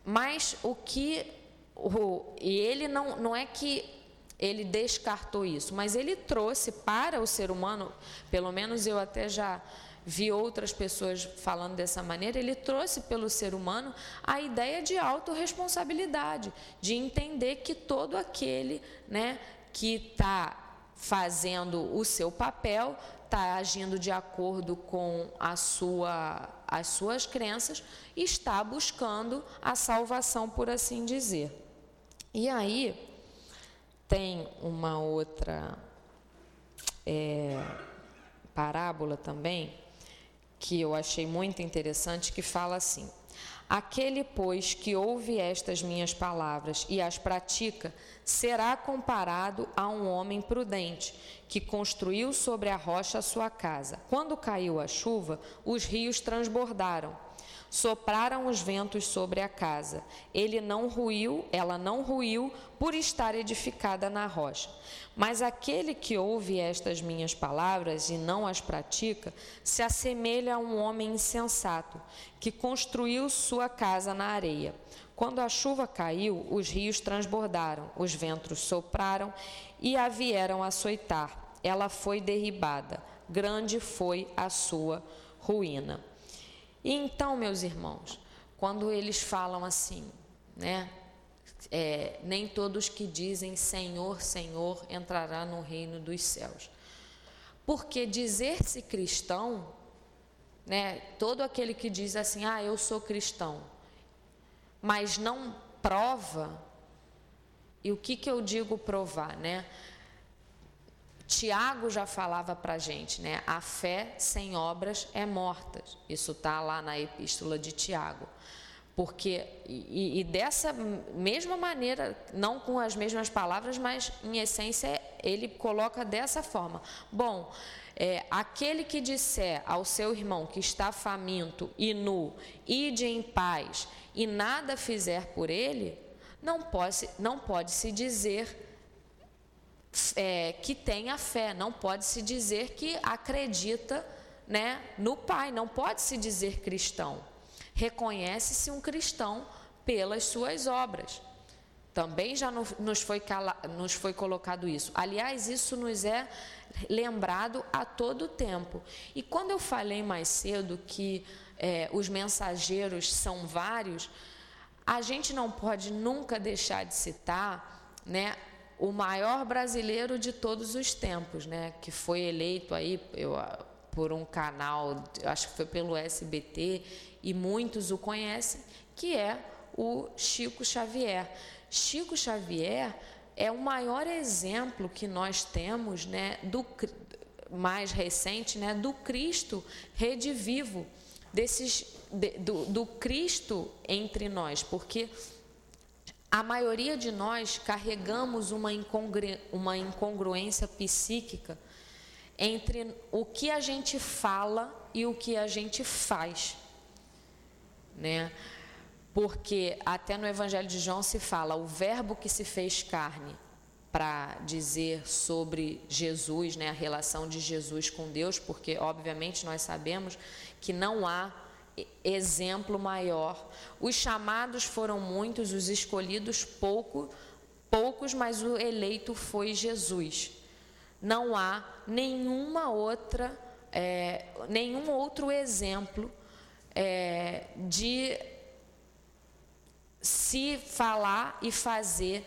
Mas o que. O, e ele não, não é que ele descartou isso, mas ele trouxe para o ser humano, pelo menos eu até já vi outras pessoas falando dessa maneira, ele trouxe pelo ser humano a ideia de autorresponsabilidade, de entender que todo aquele né, que está fazendo o seu papel, está agindo de acordo com a sua, as suas crenças e está buscando a salvação, por assim dizer. E aí tem uma outra é, parábola também que eu achei muito interessante que fala assim: Aquele, pois, que ouve estas minhas palavras e as pratica, será comparado a um homem prudente, que construiu sobre a rocha a sua casa. Quando caiu a chuva, os rios transbordaram Sopraram os ventos sobre a casa. Ele não ruiu, ela não ruiu, por estar edificada na rocha. Mas aquele que ouve estas minhas palavras e não as pratica, se assemelha a um homem insensato, que construiu sua casa na areia. Quando a chuva caiu, os rios transbordaram, os ventos sopraram e a vieram açoitar. Ela foi derribada, grande foi a sua ruína. E então, meus irmãos, quando eles falam assim, né? É, nem todos que dizem Senhor, Senhor entrará no reino dos céus. Porque dizer-se cristão, né, todo aquele que diz assim, ah, eu sou cristão, mas não prova, e o que, que eu digo provar, né? Tiago já falava para a gente, né? A fé sem obras é morta. Isso está lá na epístola de Tiago. Porque, e, e, dessa mesma maneira, não com as mesmas palavras, mas em essência ele coloca dessa forma: Bom, é, aquele que disser ao seu irmão que está faminto e nu, ide em paz, e nada fizer por ele, não pode, não pode se dizer é, que tem a fé, não pode se dizer que acredita né, no Pai, não pode se dizer cristão. Reconhece-se um cristão pelas suas obras. Também já nos foi, nos foi colocado isso. Aliás, isso nos é lembrado a todo tempo. E quando eu falei mais cedo que é, os mensageiros são vários, a gente não pode nunca deixar de citar né, o maior brasileiro de todos os tempos, né? Que foi eleito aí eu, por um canal, acho que foi pelo SBT, e muitos o conhecem, que é o Chico Xavier. Chico Xavier é o maior exemplo que nós temos, né, do mais recente, né, do Cristo redivivo, desses de, do, do Cristo entre nós, porque a maioria de nós carregamos uma, incongru uma incongruência psíquica entre o que a gente fala e o que a gente faz, né? Porque até no Evangelho de João se fala o verbo que se fez carne para dizer sobre Jesus, né, a relação de Jesus com Deus, porque obviamente nós sabemos que não há exemplo maior. Os chamados foram muitos, os escolhidos pouco, poucos, mas o eleito foi Jesus. Não há nenhuma outra, é, nenhum outro exemplo é, de se falar e fazer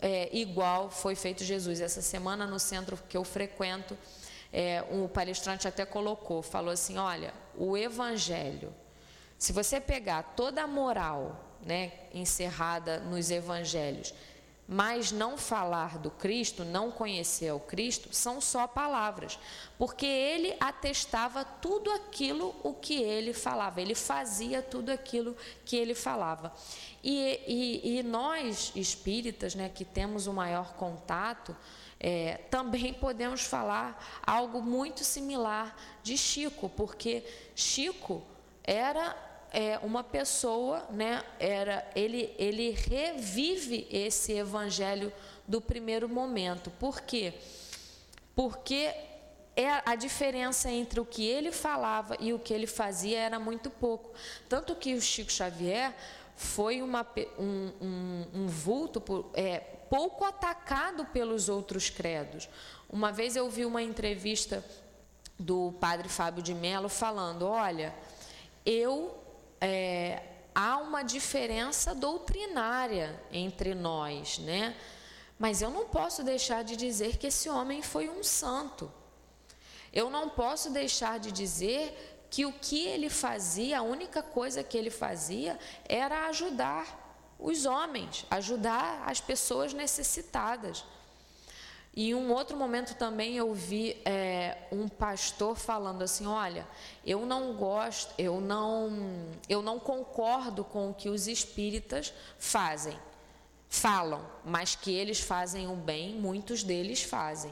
é, igual foi feito Jesus. Essa semana no centro que eu frequento, é, o palestrante até colocou, falou assim, olha, o evangelho, se você pegar toda a moral né, encerrada nos evangelhos, mas não falar do Cristo, não conhecer o Cristo, são só palavras, porque ele atestava tudo aquilo o que ele falava, ele fazia tudo aquilo que ele falava. E, e, e nós, espíritas, né, que temos o maior contato, é, também podemos falar algo muito similar de Chico, porque Chico era é, uma pessoa, né, era, ele, ele revive esse evangelho do primeiro momento. Por quê? Porque é a diferença entre o que ele falava e o que ele fazia era muito pouco. Tanto que o Chico Xavier foi uma, um, um, um vulto por, é, pouco atacado pelos outros credos. Uma vez eu vi uma entrevista do padre Fábio de Mello falando: olha, eu é, há uma diferença doutrinária entre nós, né? Mas eu não posso deixar de dizer que esse homem foi um santo. Eu não posso deixar de dizer que o que ele fazia, a única coisa que ele fazia era ajudar os homens, ajudar as pessoas necessitadas. E em um outro momento também eu vi é, um pastor falando assim, olha, eu não gosto, eu não, eu não concordo com o que os espíritas fazem, falam, mas que eles fazem o bem, muitos deles fazem.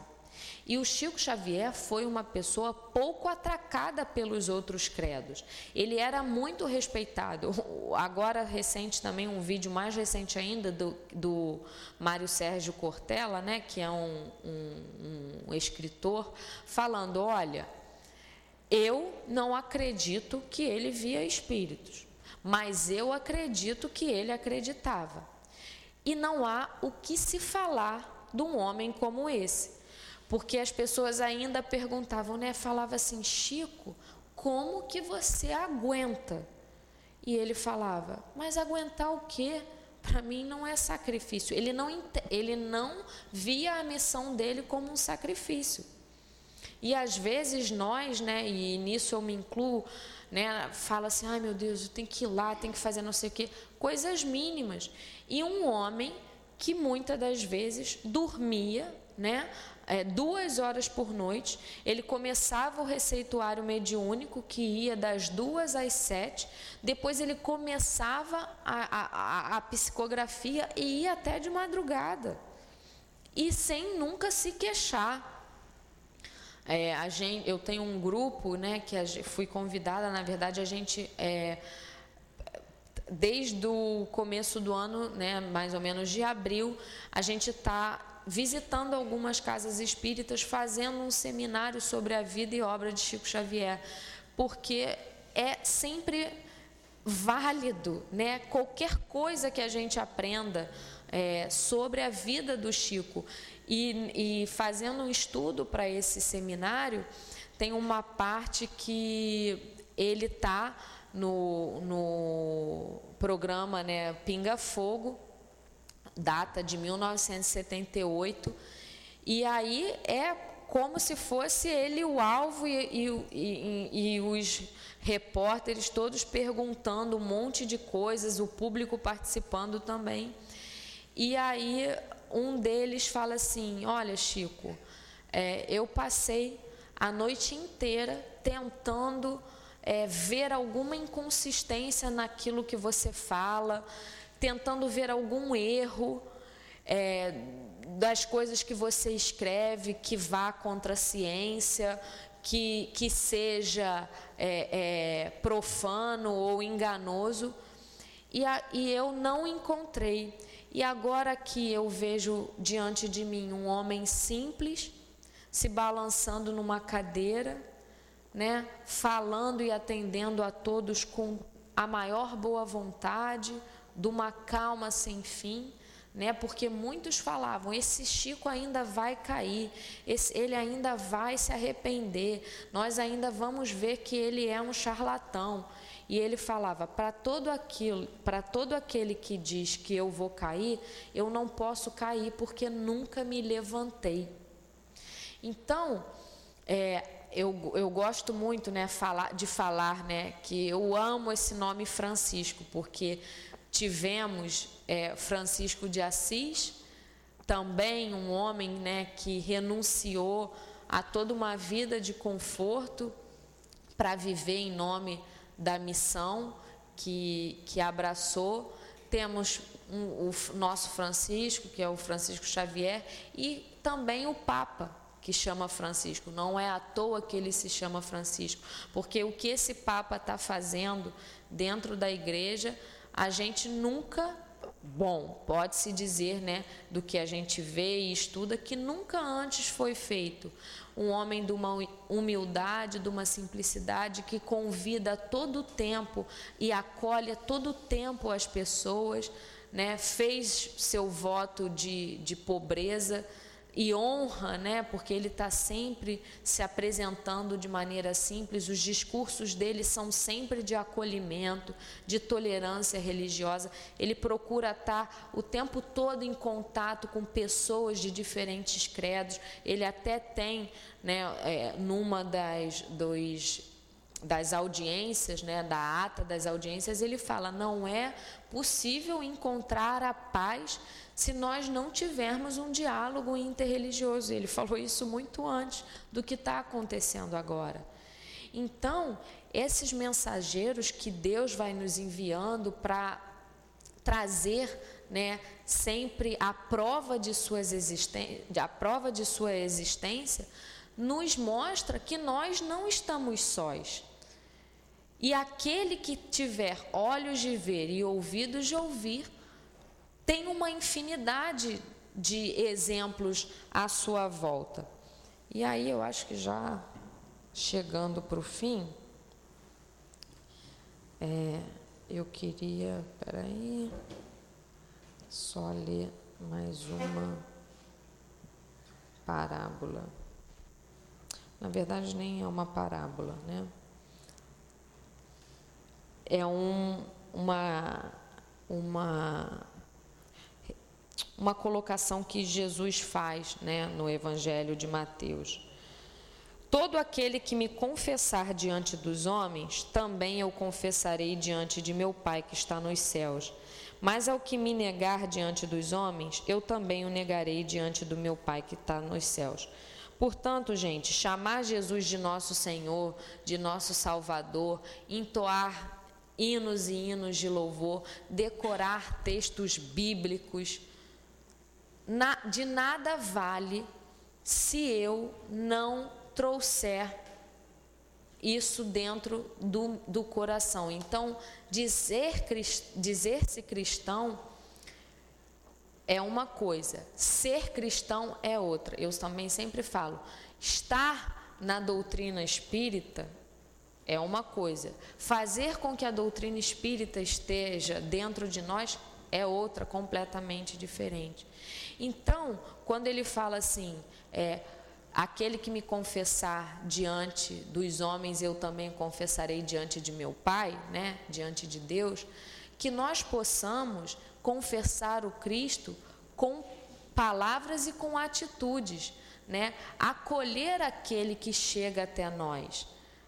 E o Chico Xavier foi uma pessoa pouco atracada pelos outros credos. Ele era muito respeitado. Agora, recente também, um vídeo mais recente ainda do, do Mário Sérgio Cortella, né, que é um, um, um escritor, falando: olha, eu não acredito que ele via espíritos, mas eu acredito que ele acreditava. E não há o que se falar de um homem como esse. Porque as pessoas ainda perguntavam, né? Falava assim, Chico, como que você aguenta? E ele falava, mas aguentar o quê? Para mim não é sacrifício. Ele não, ele não via a missão dele como um sacrifício. E às vezes nós, né, e nisso eu me incluo, né, fala assim, ai meu Deus, eu tenho que ir lá, tenho que fazer não sei o quê, coisas mínimas. E um homem que muitas das vezes dormia, né, é, duas horas por noite. Ele começava o receituário mediúnico, que ia das duas às sete. Depois ele começava a, a, a psicografia e ia até de madrugada. E sem nunca se queixar. É, a gente, eu tenho um grupo, né, que a, fui convidada, na verdade, a gente. É, desde o começo do ano, né, mais ou menos de abril, a gente está visitando algumas casas espíritas, fazendo um seminário sobre a vida e obra de Chico Xavier, porque é sempre válido, né? Qualquer coisa que a gente aprenda é, sobre a vida do Chico e, e fazendo um estudo para esse seminário, tem uma parte que ele está no, no programa né, Pinga Fogo, data de 1978, e aí é como se fosse ele o alvo e, e, e, e, os repórteres todos perguntando um monte de coisas, o público participando também. E aí um deles fala assim: Olha, Chico, é, eu passei a noite inteira tentando é, ver alguma inconsistência naquilo que você fala, tentando ver algum erro é, das coisas que você escreve que vá contra a ciência, que, que seja é, é, profano ou enganoso. E, a, e eu não encontrei. E agora que eu vejo diante de mim um homem simples, se balançando numa cadeira, né, falando e atendendo a todos com a maior boa vontade, de uma calma sem fim, né? Porque muitos falavam: esse Chico ainda vai cair, esse, ele ainda vai se arrepender, nós ainda vamos ver que ele é um charlatão. E ele falava: para todo aquilo, para todo aquele que diz que eu vou cair, eu não posso cair porque nunca me levantei. Então, é, eu, eu gosto muito né, falar, de falar né, que eu amo esse nome Francisco, porque tivemos é, Francisco de Assis, também um homem né, que renunciou a toda uma vida de conforto para viver em nome da missão que, que abraçou. Temos um, o nosso Francisco, que é o Francisco Xavier, e também o Papa, que chama Francisco. Não é à toa que ele se chama Francisco, porque o que esse Papa está fazendo dentro da igreja, a gente nunca bom, pode-se dizer, né, do que a gente vê e estuda, que nunca antes foi feito. Um homem de uma humildade, de uma simplicidade que convida todo o tempo e acolhe todo o tempo as pessoas, né, fez seu voto de, de pobreza e honra, né? Porque ele está sempre se apresentando de maneira simples. Os discursos dele são sempre de acolhimento, de tolerância religiosa. Ele procura estar tá o tempo todo em contato com pessoas de diferentes credos. Ele até tem, né? É, numa das dos das audiências, né, da ata das audiências, ele fala: não é possível encontrar a paz se nós não tivermos um diálogo interreligioso. Ele falou isso muito antes do que está acontecendo agora. Então, esses mensageiros que Deus vai nos enviando para trazer né, sempre a prova de, suas a prova de sua existência, nos mostra que nós não estamos sós. E aquele que tiver olhos de ver e ouvidos de ouvir, tem uma infinidade de exemplos à sua volta. E aí eu acho que já chegando para o fim, é, eu queria, peraí, só ler mais uma parábola. Na verdade, nem é uma parábola, né? É um, uma, uma uma colocação que Jesus faz né, no Evangelho de Mateus. Todo aquele que me confessar diante dos homens, também eu confessarei diante de meu Pai que está nos céus. Mas ao que me negar diante dos homens, eu também o negarei diante do meu Pai que está nos céus. Portanto, gente, chamar Jesus de nosso Senhor, de nosso Salvador, entoar hinos e hinos de louvor, decorar textos bíblicos, na, de nada vale se eu não trouxer isso dentro do, do coração. Então, dizer-se dizer cristão é uma coisa, ser cristão é outra. Eu também sempre falo, estar na doutrina espírita é uma coisa, fazer com que a doutrina espírita esteja dentro de nós é outra, completamente diferente. Então, quando ele fala assim, é, aquele que me confessar diante dos homens, eu também confessarei diante de meu Pai, né, diante de Deus, que nós possamos confessar o Cristo com palavras e com atitudes, né, acolher aquele que chega até nós.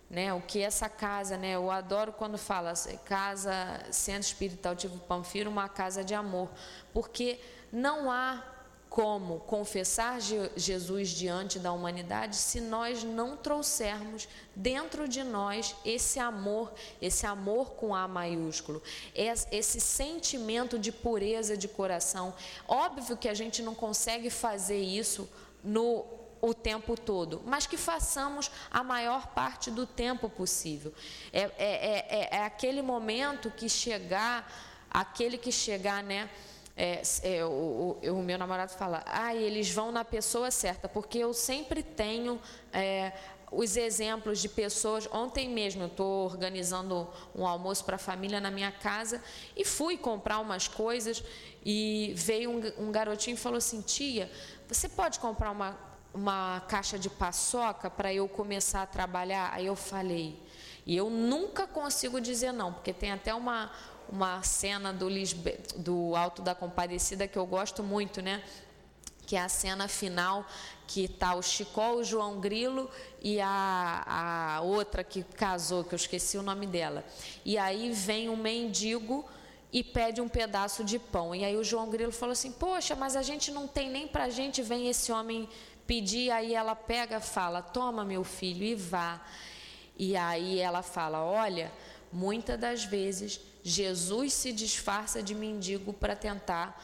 Né, o que essa casa, né, eu adoro quando fala casa Centro Espiritual Tivo Panfiro, uma casa de amor, porque não há como confessar Jesus diante da humanidade se nós não trouxermos dentro de nós esse amor, esse amor com A maiúsculo, esse sentimento de pureza de coração. Óbvio que a gente não consegue fazer isso no o tempo todo, mas que façamos a maior parte do tempo possível. É, é, é, é aquele momento que chegar, aquele que chegar, né? É, é, o, o, o, meu namorado fala, ah, eles vão na pessoa certa, porque eu sempre tenho é, os exemplos de pessoas. Ontem mesmo eu estou organizando um almoço para a família na minha casa e fui comprar umas coisas e veio um, um garotinho e falou assim, tia, você pode comprar uma, uma caixa de paçoca para eu começar a trabalhar? Aí eu falei, e eu nunca consigo dizer não, porque tem até uma uma cena do, Lisbe... do Alto da Compadecida que eu gosto muito, né? que é a cena final que tá o Chicó, o João Grilo e a, a outra que casou, que eu esqueci o nome dela. E aí vem um mendigo e pede um pedaço de pão. E aí o João Grilo falou assim: Poxa, mas a gente não tem nem para a gente. Vem esse homem pedir. Aí ela pega, fala: Toma, meu filho, e vá. E aí ela fala: Olha, muitas das vezes Jesus se disfarça de mendigo para tentar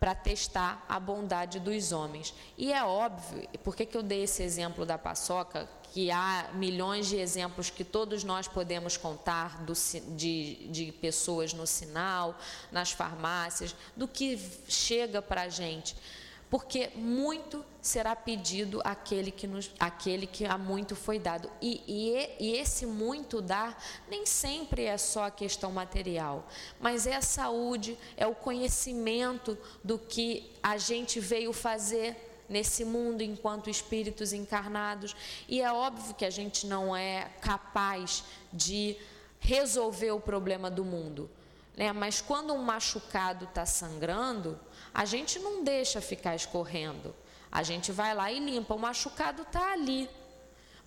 para testar a bondade dos homens. E é óbvio, por que, que eu dei esse exemplo da paçoca? Que há milhões de exemplos que todos nós podemos contar do, de, de pessoas no sinal, nas farmácias, do que chega para a gente porque muito será pedido àquele que, nos, àquele que a muito foi dado. E, e, e, esse muito dar nem sempre é só a questão material, mas é a saúde, é o conhecimento do que a gente veio fazer nesse mundo enquanto espíritos encarnados. E é óbvio que a gente não é capaz de resolver o problema do mundo. Né? Mas quando um machucado está sangrando, a gente não deixa ficar escorrendo. A gente vai lá e limpa. O machucado está ali.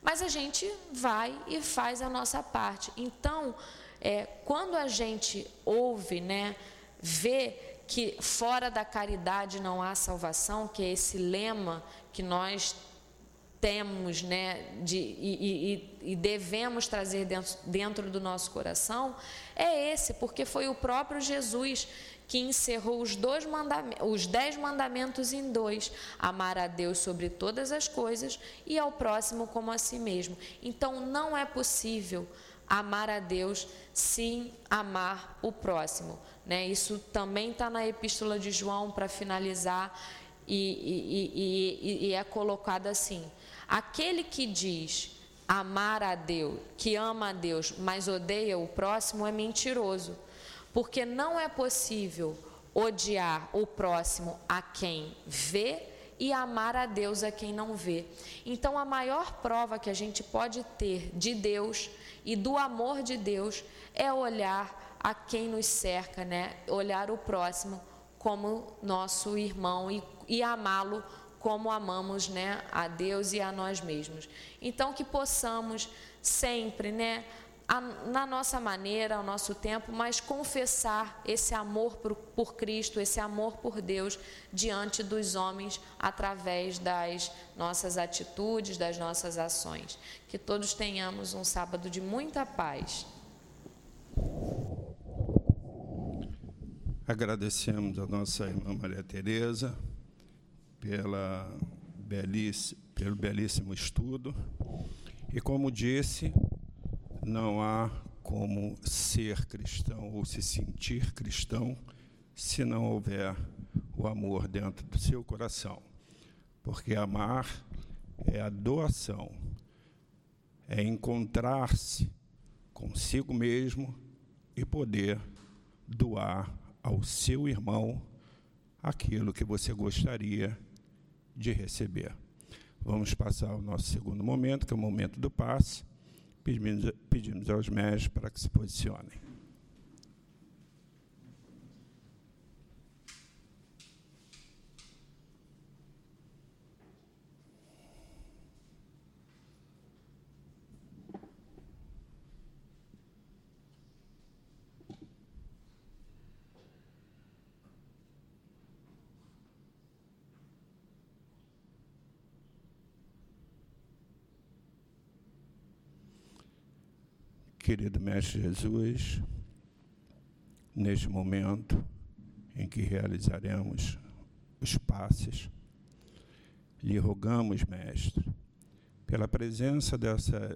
Mas a gente vai e faz a nossa parte. Então, é, quando a gente ouve, né, vê que fora da caridade não há salvação, que é esse lema que nós temos né, de, e, e, e devemos trazer dentro, dentro do nosso coração, é esse, porque foi o próprio Jesus que encerrou os, dois mandamentos, os dez mandamentos em dois: amar a Deus sobre todas as coisas e ao próximo como a si mesmo. Então não é possível amar a Deus sem amar o próximo. Né? Isso também está na Epístola de João para finalizar e, e, e, e é colocado assim: aquele que diz amar a Deus, que ama a Deus, mas odeia o próximo, é mentiroso. Porque não é possível odiar o próximo a quem vê e amar a Deus a quem não vê. Então, a maior prova que a gente pode ter de Deus e do amor de Deus é olhar a quem nos cerca, né? Olhar o próximo como nosso irmão e, e amá-lo como amamos, né, a Deus e a nós mesmos. Então que possamos sempre, né, a, na nossa maneira, ao nosso tempo, mas confessar esse amor por, por Cristo, esse amor por Deus diante dos homens através das nossas atitudes, das nossas ações. Que todos tenhamos um sábado de muita paz. Agradecemos a nossa irmã Maria Tereza pela pelo belíssimo estudo. E como disse, não há como ser cristão ou se sentir cristão se não houver o amor dentro do seu coração. Porque amar é a doação, é encontrar-se consigo mesmo e poder doar ao seu irmão aquilo que você gostaria de receber. Vamos passar ao nosso segundo momento, que é o momento do passe pedimos, pedimos aos médicos para que se posicionem. Querido Mestre Jesus, neste momento em que realizaremos os passes, lhe rogamos, Mestre, pela presença dessa,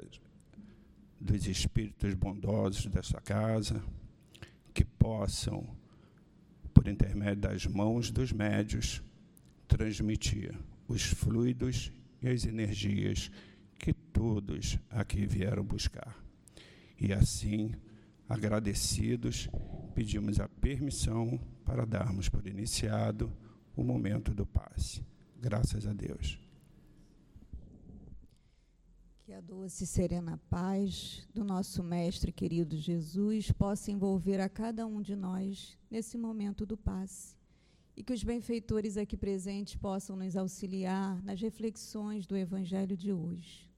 dos espíritos bondosos dessa casa, que possam, por intermédio das mãos dos médios, transmitir os fluidos e as energias que todos aqui vieram buscar. E assim, agradecidos, pedimos a permissão para darmos por iniciado o momento do passe. Graças a Deus. Que a doce e serena paz do nosso Mestre querido Jesus possa envolver a cada um de nós nesse momento do passe. e que os benfeitores aqui presentes possam nos auxiliar nas reflexões do Evangelho de hoje.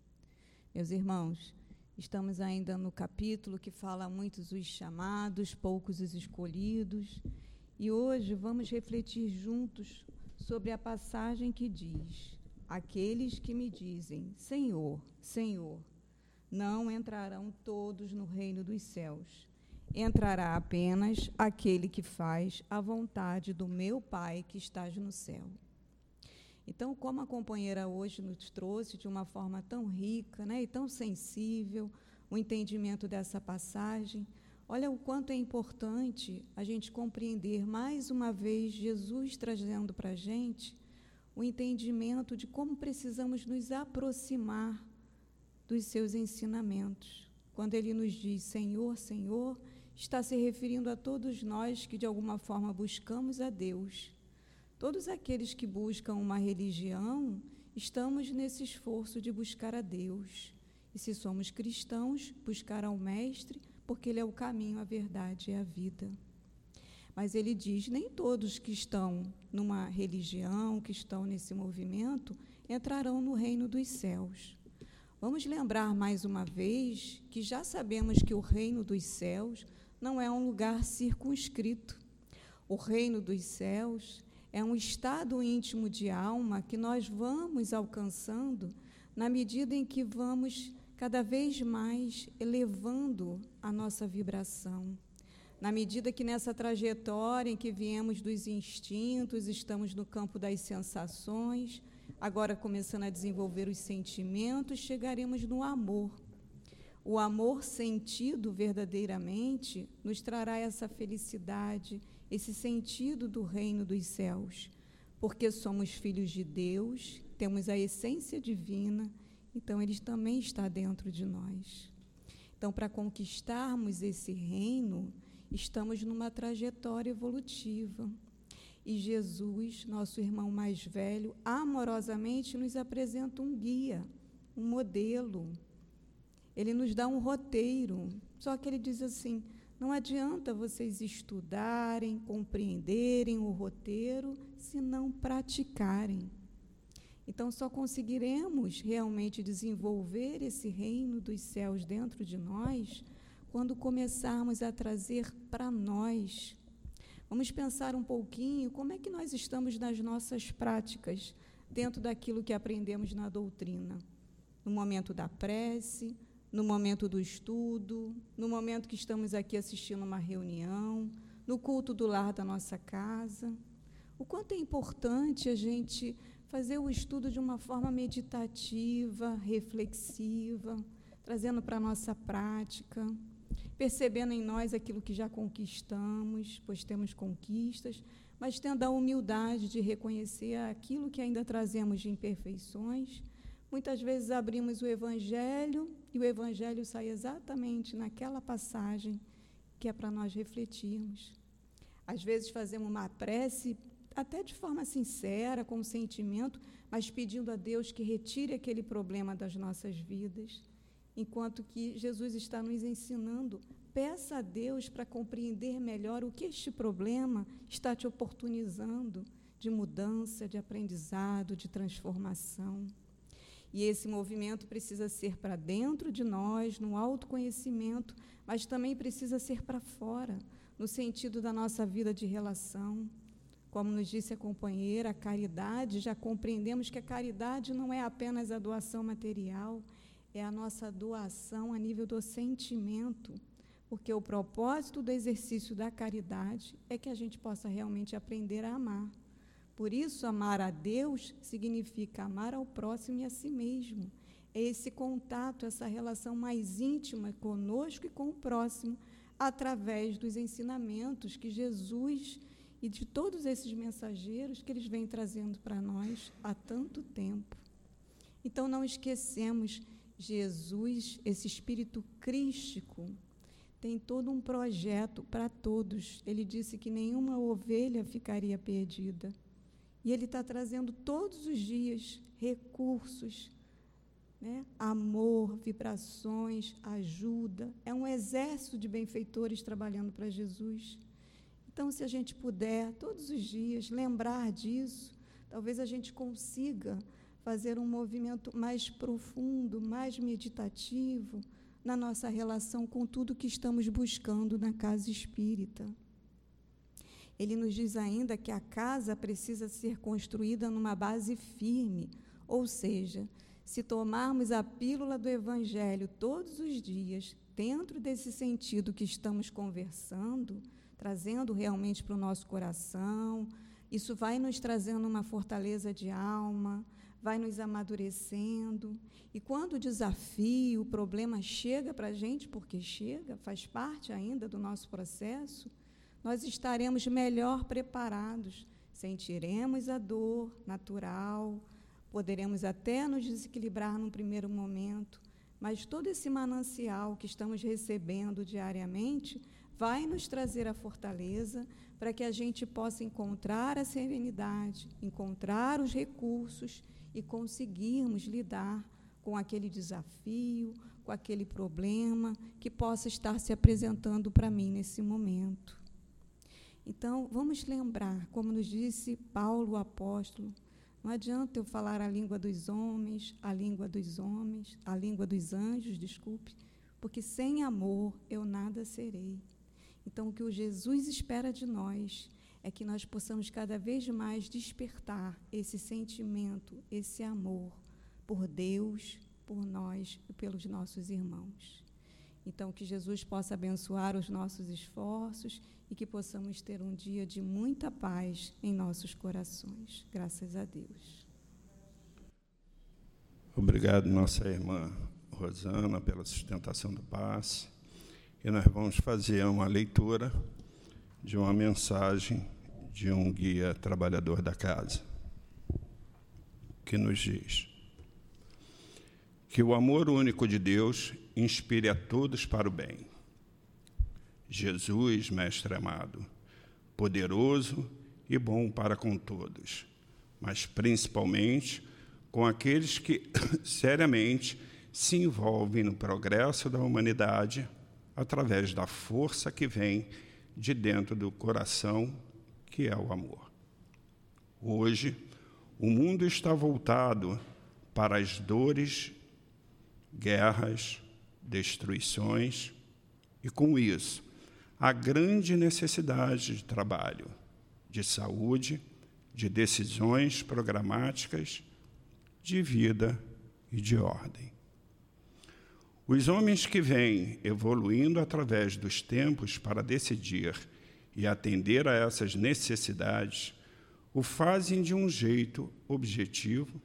Meus irmãos, estamos ainda no capítulo que fala muitos os chamados, poucos os escolhidos, e hoje vamos refletir juntos sobre a passagem que diz: Aqueles que me dizem, Senhor, Senhor, não entrarão todos no reino dos céus. Entrará apenas aquele que faz a vontade do meu Pai que estás no céu. Então, como a companheira hoje nos trouxe de uma forma tão rica né, e tão sensível o entendimento dessa passagem, olha o quanto é importante a gente compreender mais uma vez Jesus trazendo para a gente o entendimento de como precisamos nos aproximar dos seus ensinamentos. Quando ele nos diz Senhor, Senhor, está se referindo a todos nós que de alguma forma buscamos a Deus. Todos aqueles que buscam uma religião, estamos nesse esforço de buscar a Deus. E se somos cristãos, buscar ao Mestre, porque Ele é o caminho, a verdade e a vida. Mas ele diz: nem todos que estão numa religião, que estão nesse movimento, entrarão no reino dos céus. Vamos lembrar mais uma vez que já sabemos que o reino dos céus não é um lugar circunscrito. O reino dos céus é um estado íntimo de alma que nós vamos alcançando na medida em que vamos cada vez mais elevando a nossa vibração. Na medida que nessa trajetória em que viemos dos instintos, estamos no campo das sensações, agora começando a desenvolver os sentimentos, chegaremos no amor. O amor sentido verdadeiramente nos trará essa felicidade, esse sentido do reino dos céus, porque somos filhos de Deus, temos a essência divina, então ele também está dentro de nós. Então, para conquistarmos esse reino, estamos numa trajetória evolutiva. E Jesus, nosso irmão mais velho, amorosamente nos apresenta um guia, um modelo. Ele nos dá um roteiro. Só que ele diz assim: não adianta vocês estudarem, compreenderem o roteiro, se não praticarem. Então, só conseguiremos realmente desenvolver esse reino dos céus dentro de nós quando começarmos a trazer para nós. Vamos pensar um pouquinho como é que nós estamos nas nossas práticas, dentro daquilo que aprendemos na doutrina. No momento da prece, no momento do estudo, no momento que estamos aqui assistindo uma reunião, no culto do lar da nossa casa. O quanto é importante a gente fazer o estudo de uma forma meditativa, reflexiva, trazendo para a nossa prática percebendo em nós aquilo que já conquistamos, pois temos conquistas, mas tendo a humildade de reconhecer aquilo que ainda trazemos de imperfeições. Muitas vezes abrimos o Evangelho e o Evangelho sai exatamente naquela passagem que é para nós refletirmos. Às vezes fazemos uma prece, até de forma sincera, com sentimento, mas pedindo a Deus que retire aquele problema das nossas vidas enquanto que Jesus está nos ensinando. Peça a Deus para compreender melhor o que este problema está te oportunizando de mudança, de aprendizado, de transformação. E esse movimento precisa ser para dentro de nós, no autoconhecimento, mas também precisa ser para fora, no sentido da nossa vida de relação. Como nos disse a companheira, a caridade, já compreendemos que a caridade não é apenas a doação material, é a nossa doação a nível do sentimento, porque o propósito do exercício da caridade é que a gente possa realmente aprender a amar. Por isso, amar a Deus significa amar ao próximo e a si mesmo. É esse contato, essa relação mais íntima conosco e com o próximo, através dos ensinamentos que Jesus e de todos esses mensageiros que eles vêm trazendo para nós há tanto tempo. Então, não esquecemos Jesus, esse espírito crístico, tem todo um projeto para todos. Ele disse que nenhuma ovelha ficaria perdida. E ele está trazendo todos os dias recursos, né? amor, vibrações, ajuda. É um exército de benfeitores trabalhando para Jesus. Então, se a gente puder, todos os dias, lembrar disso, talvez a gente consiga fazer um movimento mais profundo, mais meditativo na nossa relação com tudo que estamos buscando na casa espírita. Ele nos diz ainda que a casa precisa ser construída numa base firme, ou seja, se tomarmos a pílula do Evangelho todos os dias, dentro desse sentido que estamos conversando, trazendo realmente para o nosso coração, isso vai nos trazendo uma fortaleza de alma, vai nos amadurecendo. E quando o desafio, o problema chega para a gente, porque chega, faz parte ainda do nosso processo, nós estaremos melhor preparados, sentiremos a dor natural, poderemos até nos desequilibrar num primeiro momento, mas todo esse manancial que estamos recebendo diariamente vai nos trazer a fortaleza para que a gente possa encontrar a serenidade, encontrar os recursos e conseguirmos lidar com aquele desafio, com aquele problema que possa estar se apresentando para mim nesse momento. Então, vamos lembrar, como nos disse Paulo, o apóstolo, não adianta eu falar a língua dos homens, a língua dos homens, a língua dos anjos, desculpe, porque sem amor eu nada serei. Então, o que o Jesus espera de nós é que nós possamos cada vez mais despertar esse sentimento, esse amor por Deus, por nós e pelos nossos irmãos. Então, que Jesus possa abençoar os nossos esforços e que possamos ter um dia de muita paz em nossos corações. Graças a Deus. Obrigado, nossa irmã Rosana, pela sustentação do passe. E nós vamos fazer uma leitura de uma mensagem de um guia trabalhador da casa, que nos diz que o amor único de Deus inspire a todos para o bem Jesus, Mestre amado, poderoso e bom para com todos, mas principalmente com aqueles que seriamente se envolvem no progresso da humanidade através da força que vem de dentro do coração, que é o amor. Hoje, o mundo está voltado para as dores, guerras, destruições, e com isso, a grande necessidade de trabalho, de saúde, de decisões programáticas, de vida e de ordem. Os homens que vêm evoluindo através dos tempos para decidir e atender a essas necessidades o fazem de um jeito objetivo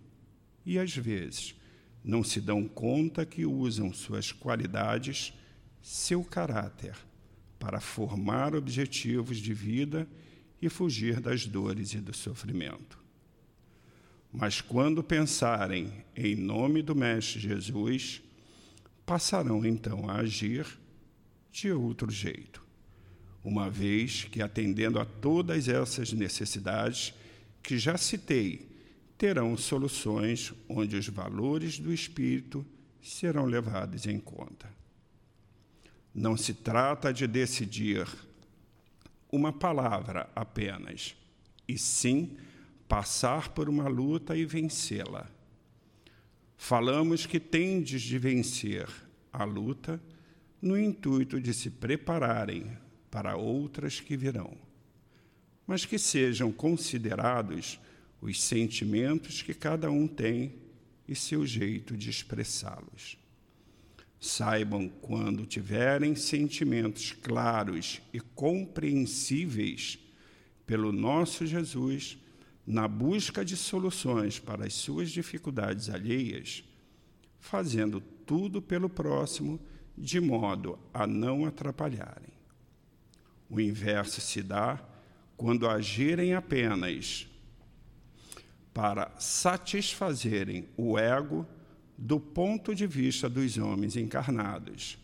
e, às vezes, não se dão conta que usam suas qualidades, seu caráter para formar objetivos de vida e fugir das dores e do sofrimento. Mas quando pensarem em nome do Mestre Jesus, passarão então a agir de outro jeito, uma vez que, atendendo a todas essas necessidades que já citei, terão soluções onde os valores do espírito serão levados em conta. Não se trata de decidir uma palavra apenas, e sim passar por uma luta e vencê-la. Falamos que tendes de vencer a luta no intuito de se prepararem para outras que virão, mas que sejam considerados os sentimentos que cada um tem e seu jeito de expressá-los. Saibam, quando tiverem sentimentos claros e compreensíveis pelo nosso Jesus, na busca de soluções para as suas dificuldades alheias, fazendo tudo pelo próximo, de modo a não atrapalharem. O inverso se dá quando agirem apenas para satisfazerem o ego do ponto de vista dos homens encarnados,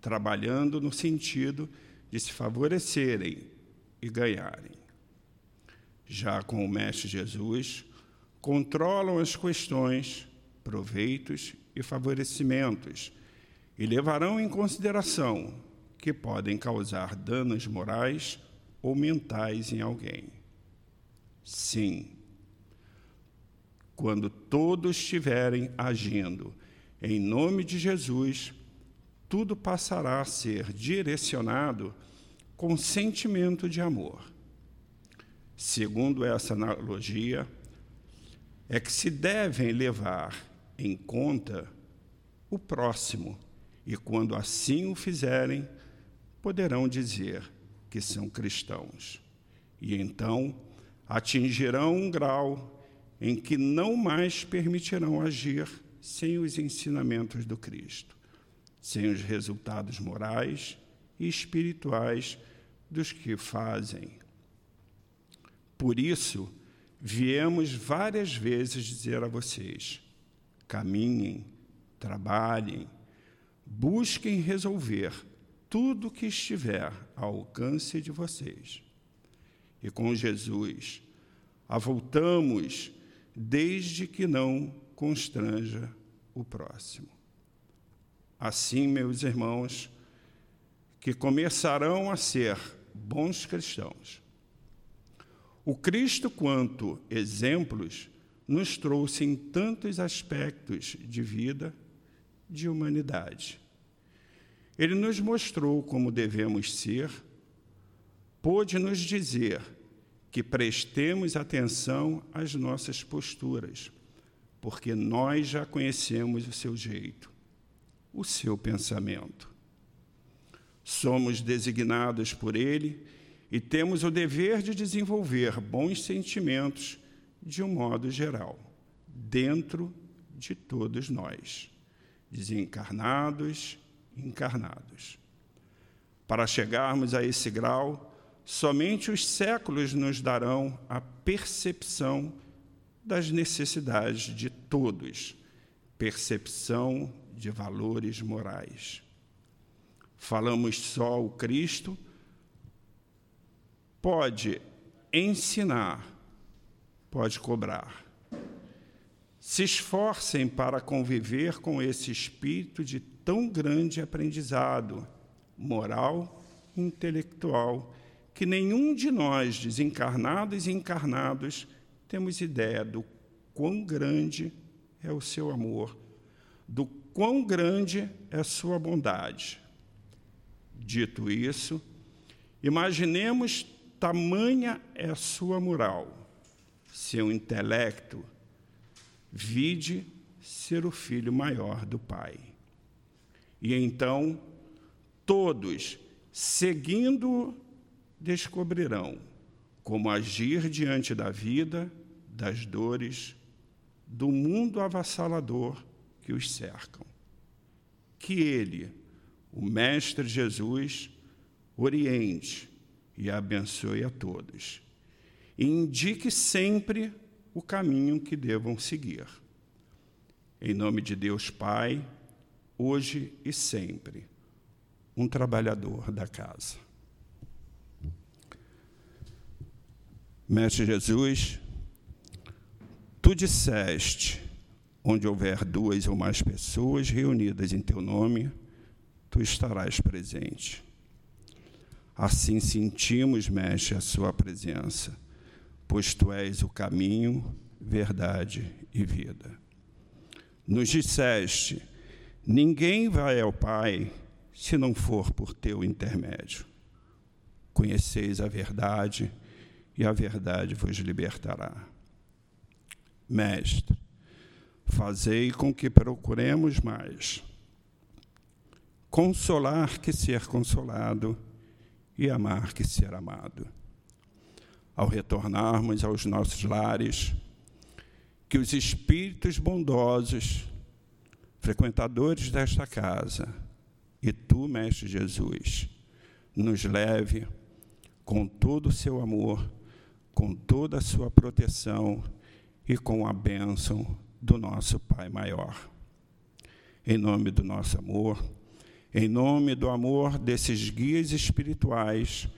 trabalhando no sentido de se favorecerem e ganharem. Já com o Mestre Jesus, controlam as questões, proveitos e favorecimentos e levarão em consideração que podem causar danos morais ou mentais em alguém. Sim, quando todos estiverem agindo em nome de Jesus, tudo passará a ser direcionado com sentimento de amor. Segundo essa analogia, é que se devem levar em conta o próximo, e quando assim o fizerem, poderão dizer que são cristãos. E então atingirão um grau em que não mais permitirão agir sem os ensinamentos do Cristo, sem os resultados morais e espirituais dos que fazem. Por isso, viemos várias vezes dizer a vocês: caminhem, trabalhem, busquem resolver tudo que estiver ao alcance de vocês. E com Jesus, avultamos desde que não constranja o próximo. Assim, meus irmãos, que começarão a ser bons cristãos. O Cristo, quanto exemplos, nos trouxe em tantos aspectos de vida, de humanidade. Ele nos mostrou como devemos ser, pôde nos dizer que prestemos atenção às nossas posturas, porque nós já conhecemos o seu jeito, o seu pensamento. Somos designados por ele e temos o dever de desenvolver bons sentimentos de um modo geral, dentro de todos nós, desencarnados encarnados. Para chegarmos a esse grau, somente os séculos nos darão a percepção das necessidades de todos, percepção de valores morais. Falamos só o Cristo, pode ensinar, pode cobrar. Se esforcem para conviver com esse espírito de tão grande aprendizado moral e intelectual que nenhum de nós, desencarnados e encarnados, temos ideia do quão grande é o seu amor, do quão grande é a sua bondade. Dito isso, imaginemos tamanha é a sua moral, seu intelecto, vide ser o filho maior do Pai. E então, todos, seguindo, descobrirão como agir diante da vida, das dores, do mundo avassalador que os cercam. Que Ele, o Mestre Jesus, oriente e abençoe a todos. E indique sempre o caminho que devam seguir. Em nome de Deus Pai, hoje e sempre, um trabalhador da casa. Mestre Jesus, tu disseste: onde houver duas ou mais pessoas reunidas em teu nome, tu estarás presente. Assim sentimos, Mestre, a sua presença, pois tu és o caminho, verdade e vida. Nos disseste: Ninguém vai ao Pai se não for por teu intermédio. Conheceis a verdade e a verdade vos libertará. Mestre, fazei com que procuremos mais consolar que ser consolado e amar que ser amado. Ao retornarmos aos nossos lares, que os espíritos bondosos frequentadores desta casa, e tu, Mestre Jesus, nos leve com todo o seu amor, com toda a sua proteção e com a bênção do nosso Pai maior. Em nome do nosso amor, em nome do amor desses guias espirituais,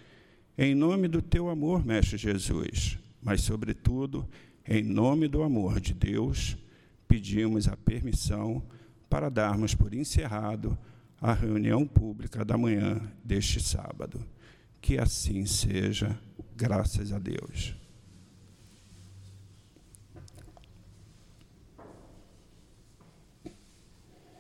em nome do teu amor, Mestre Jesus, mas, sobretudo, em nome do amor de Deus, pedimos a permissão para darmos por encerrado a reunião pública da manhã deste sábado. Que assim seja, graças a Deus.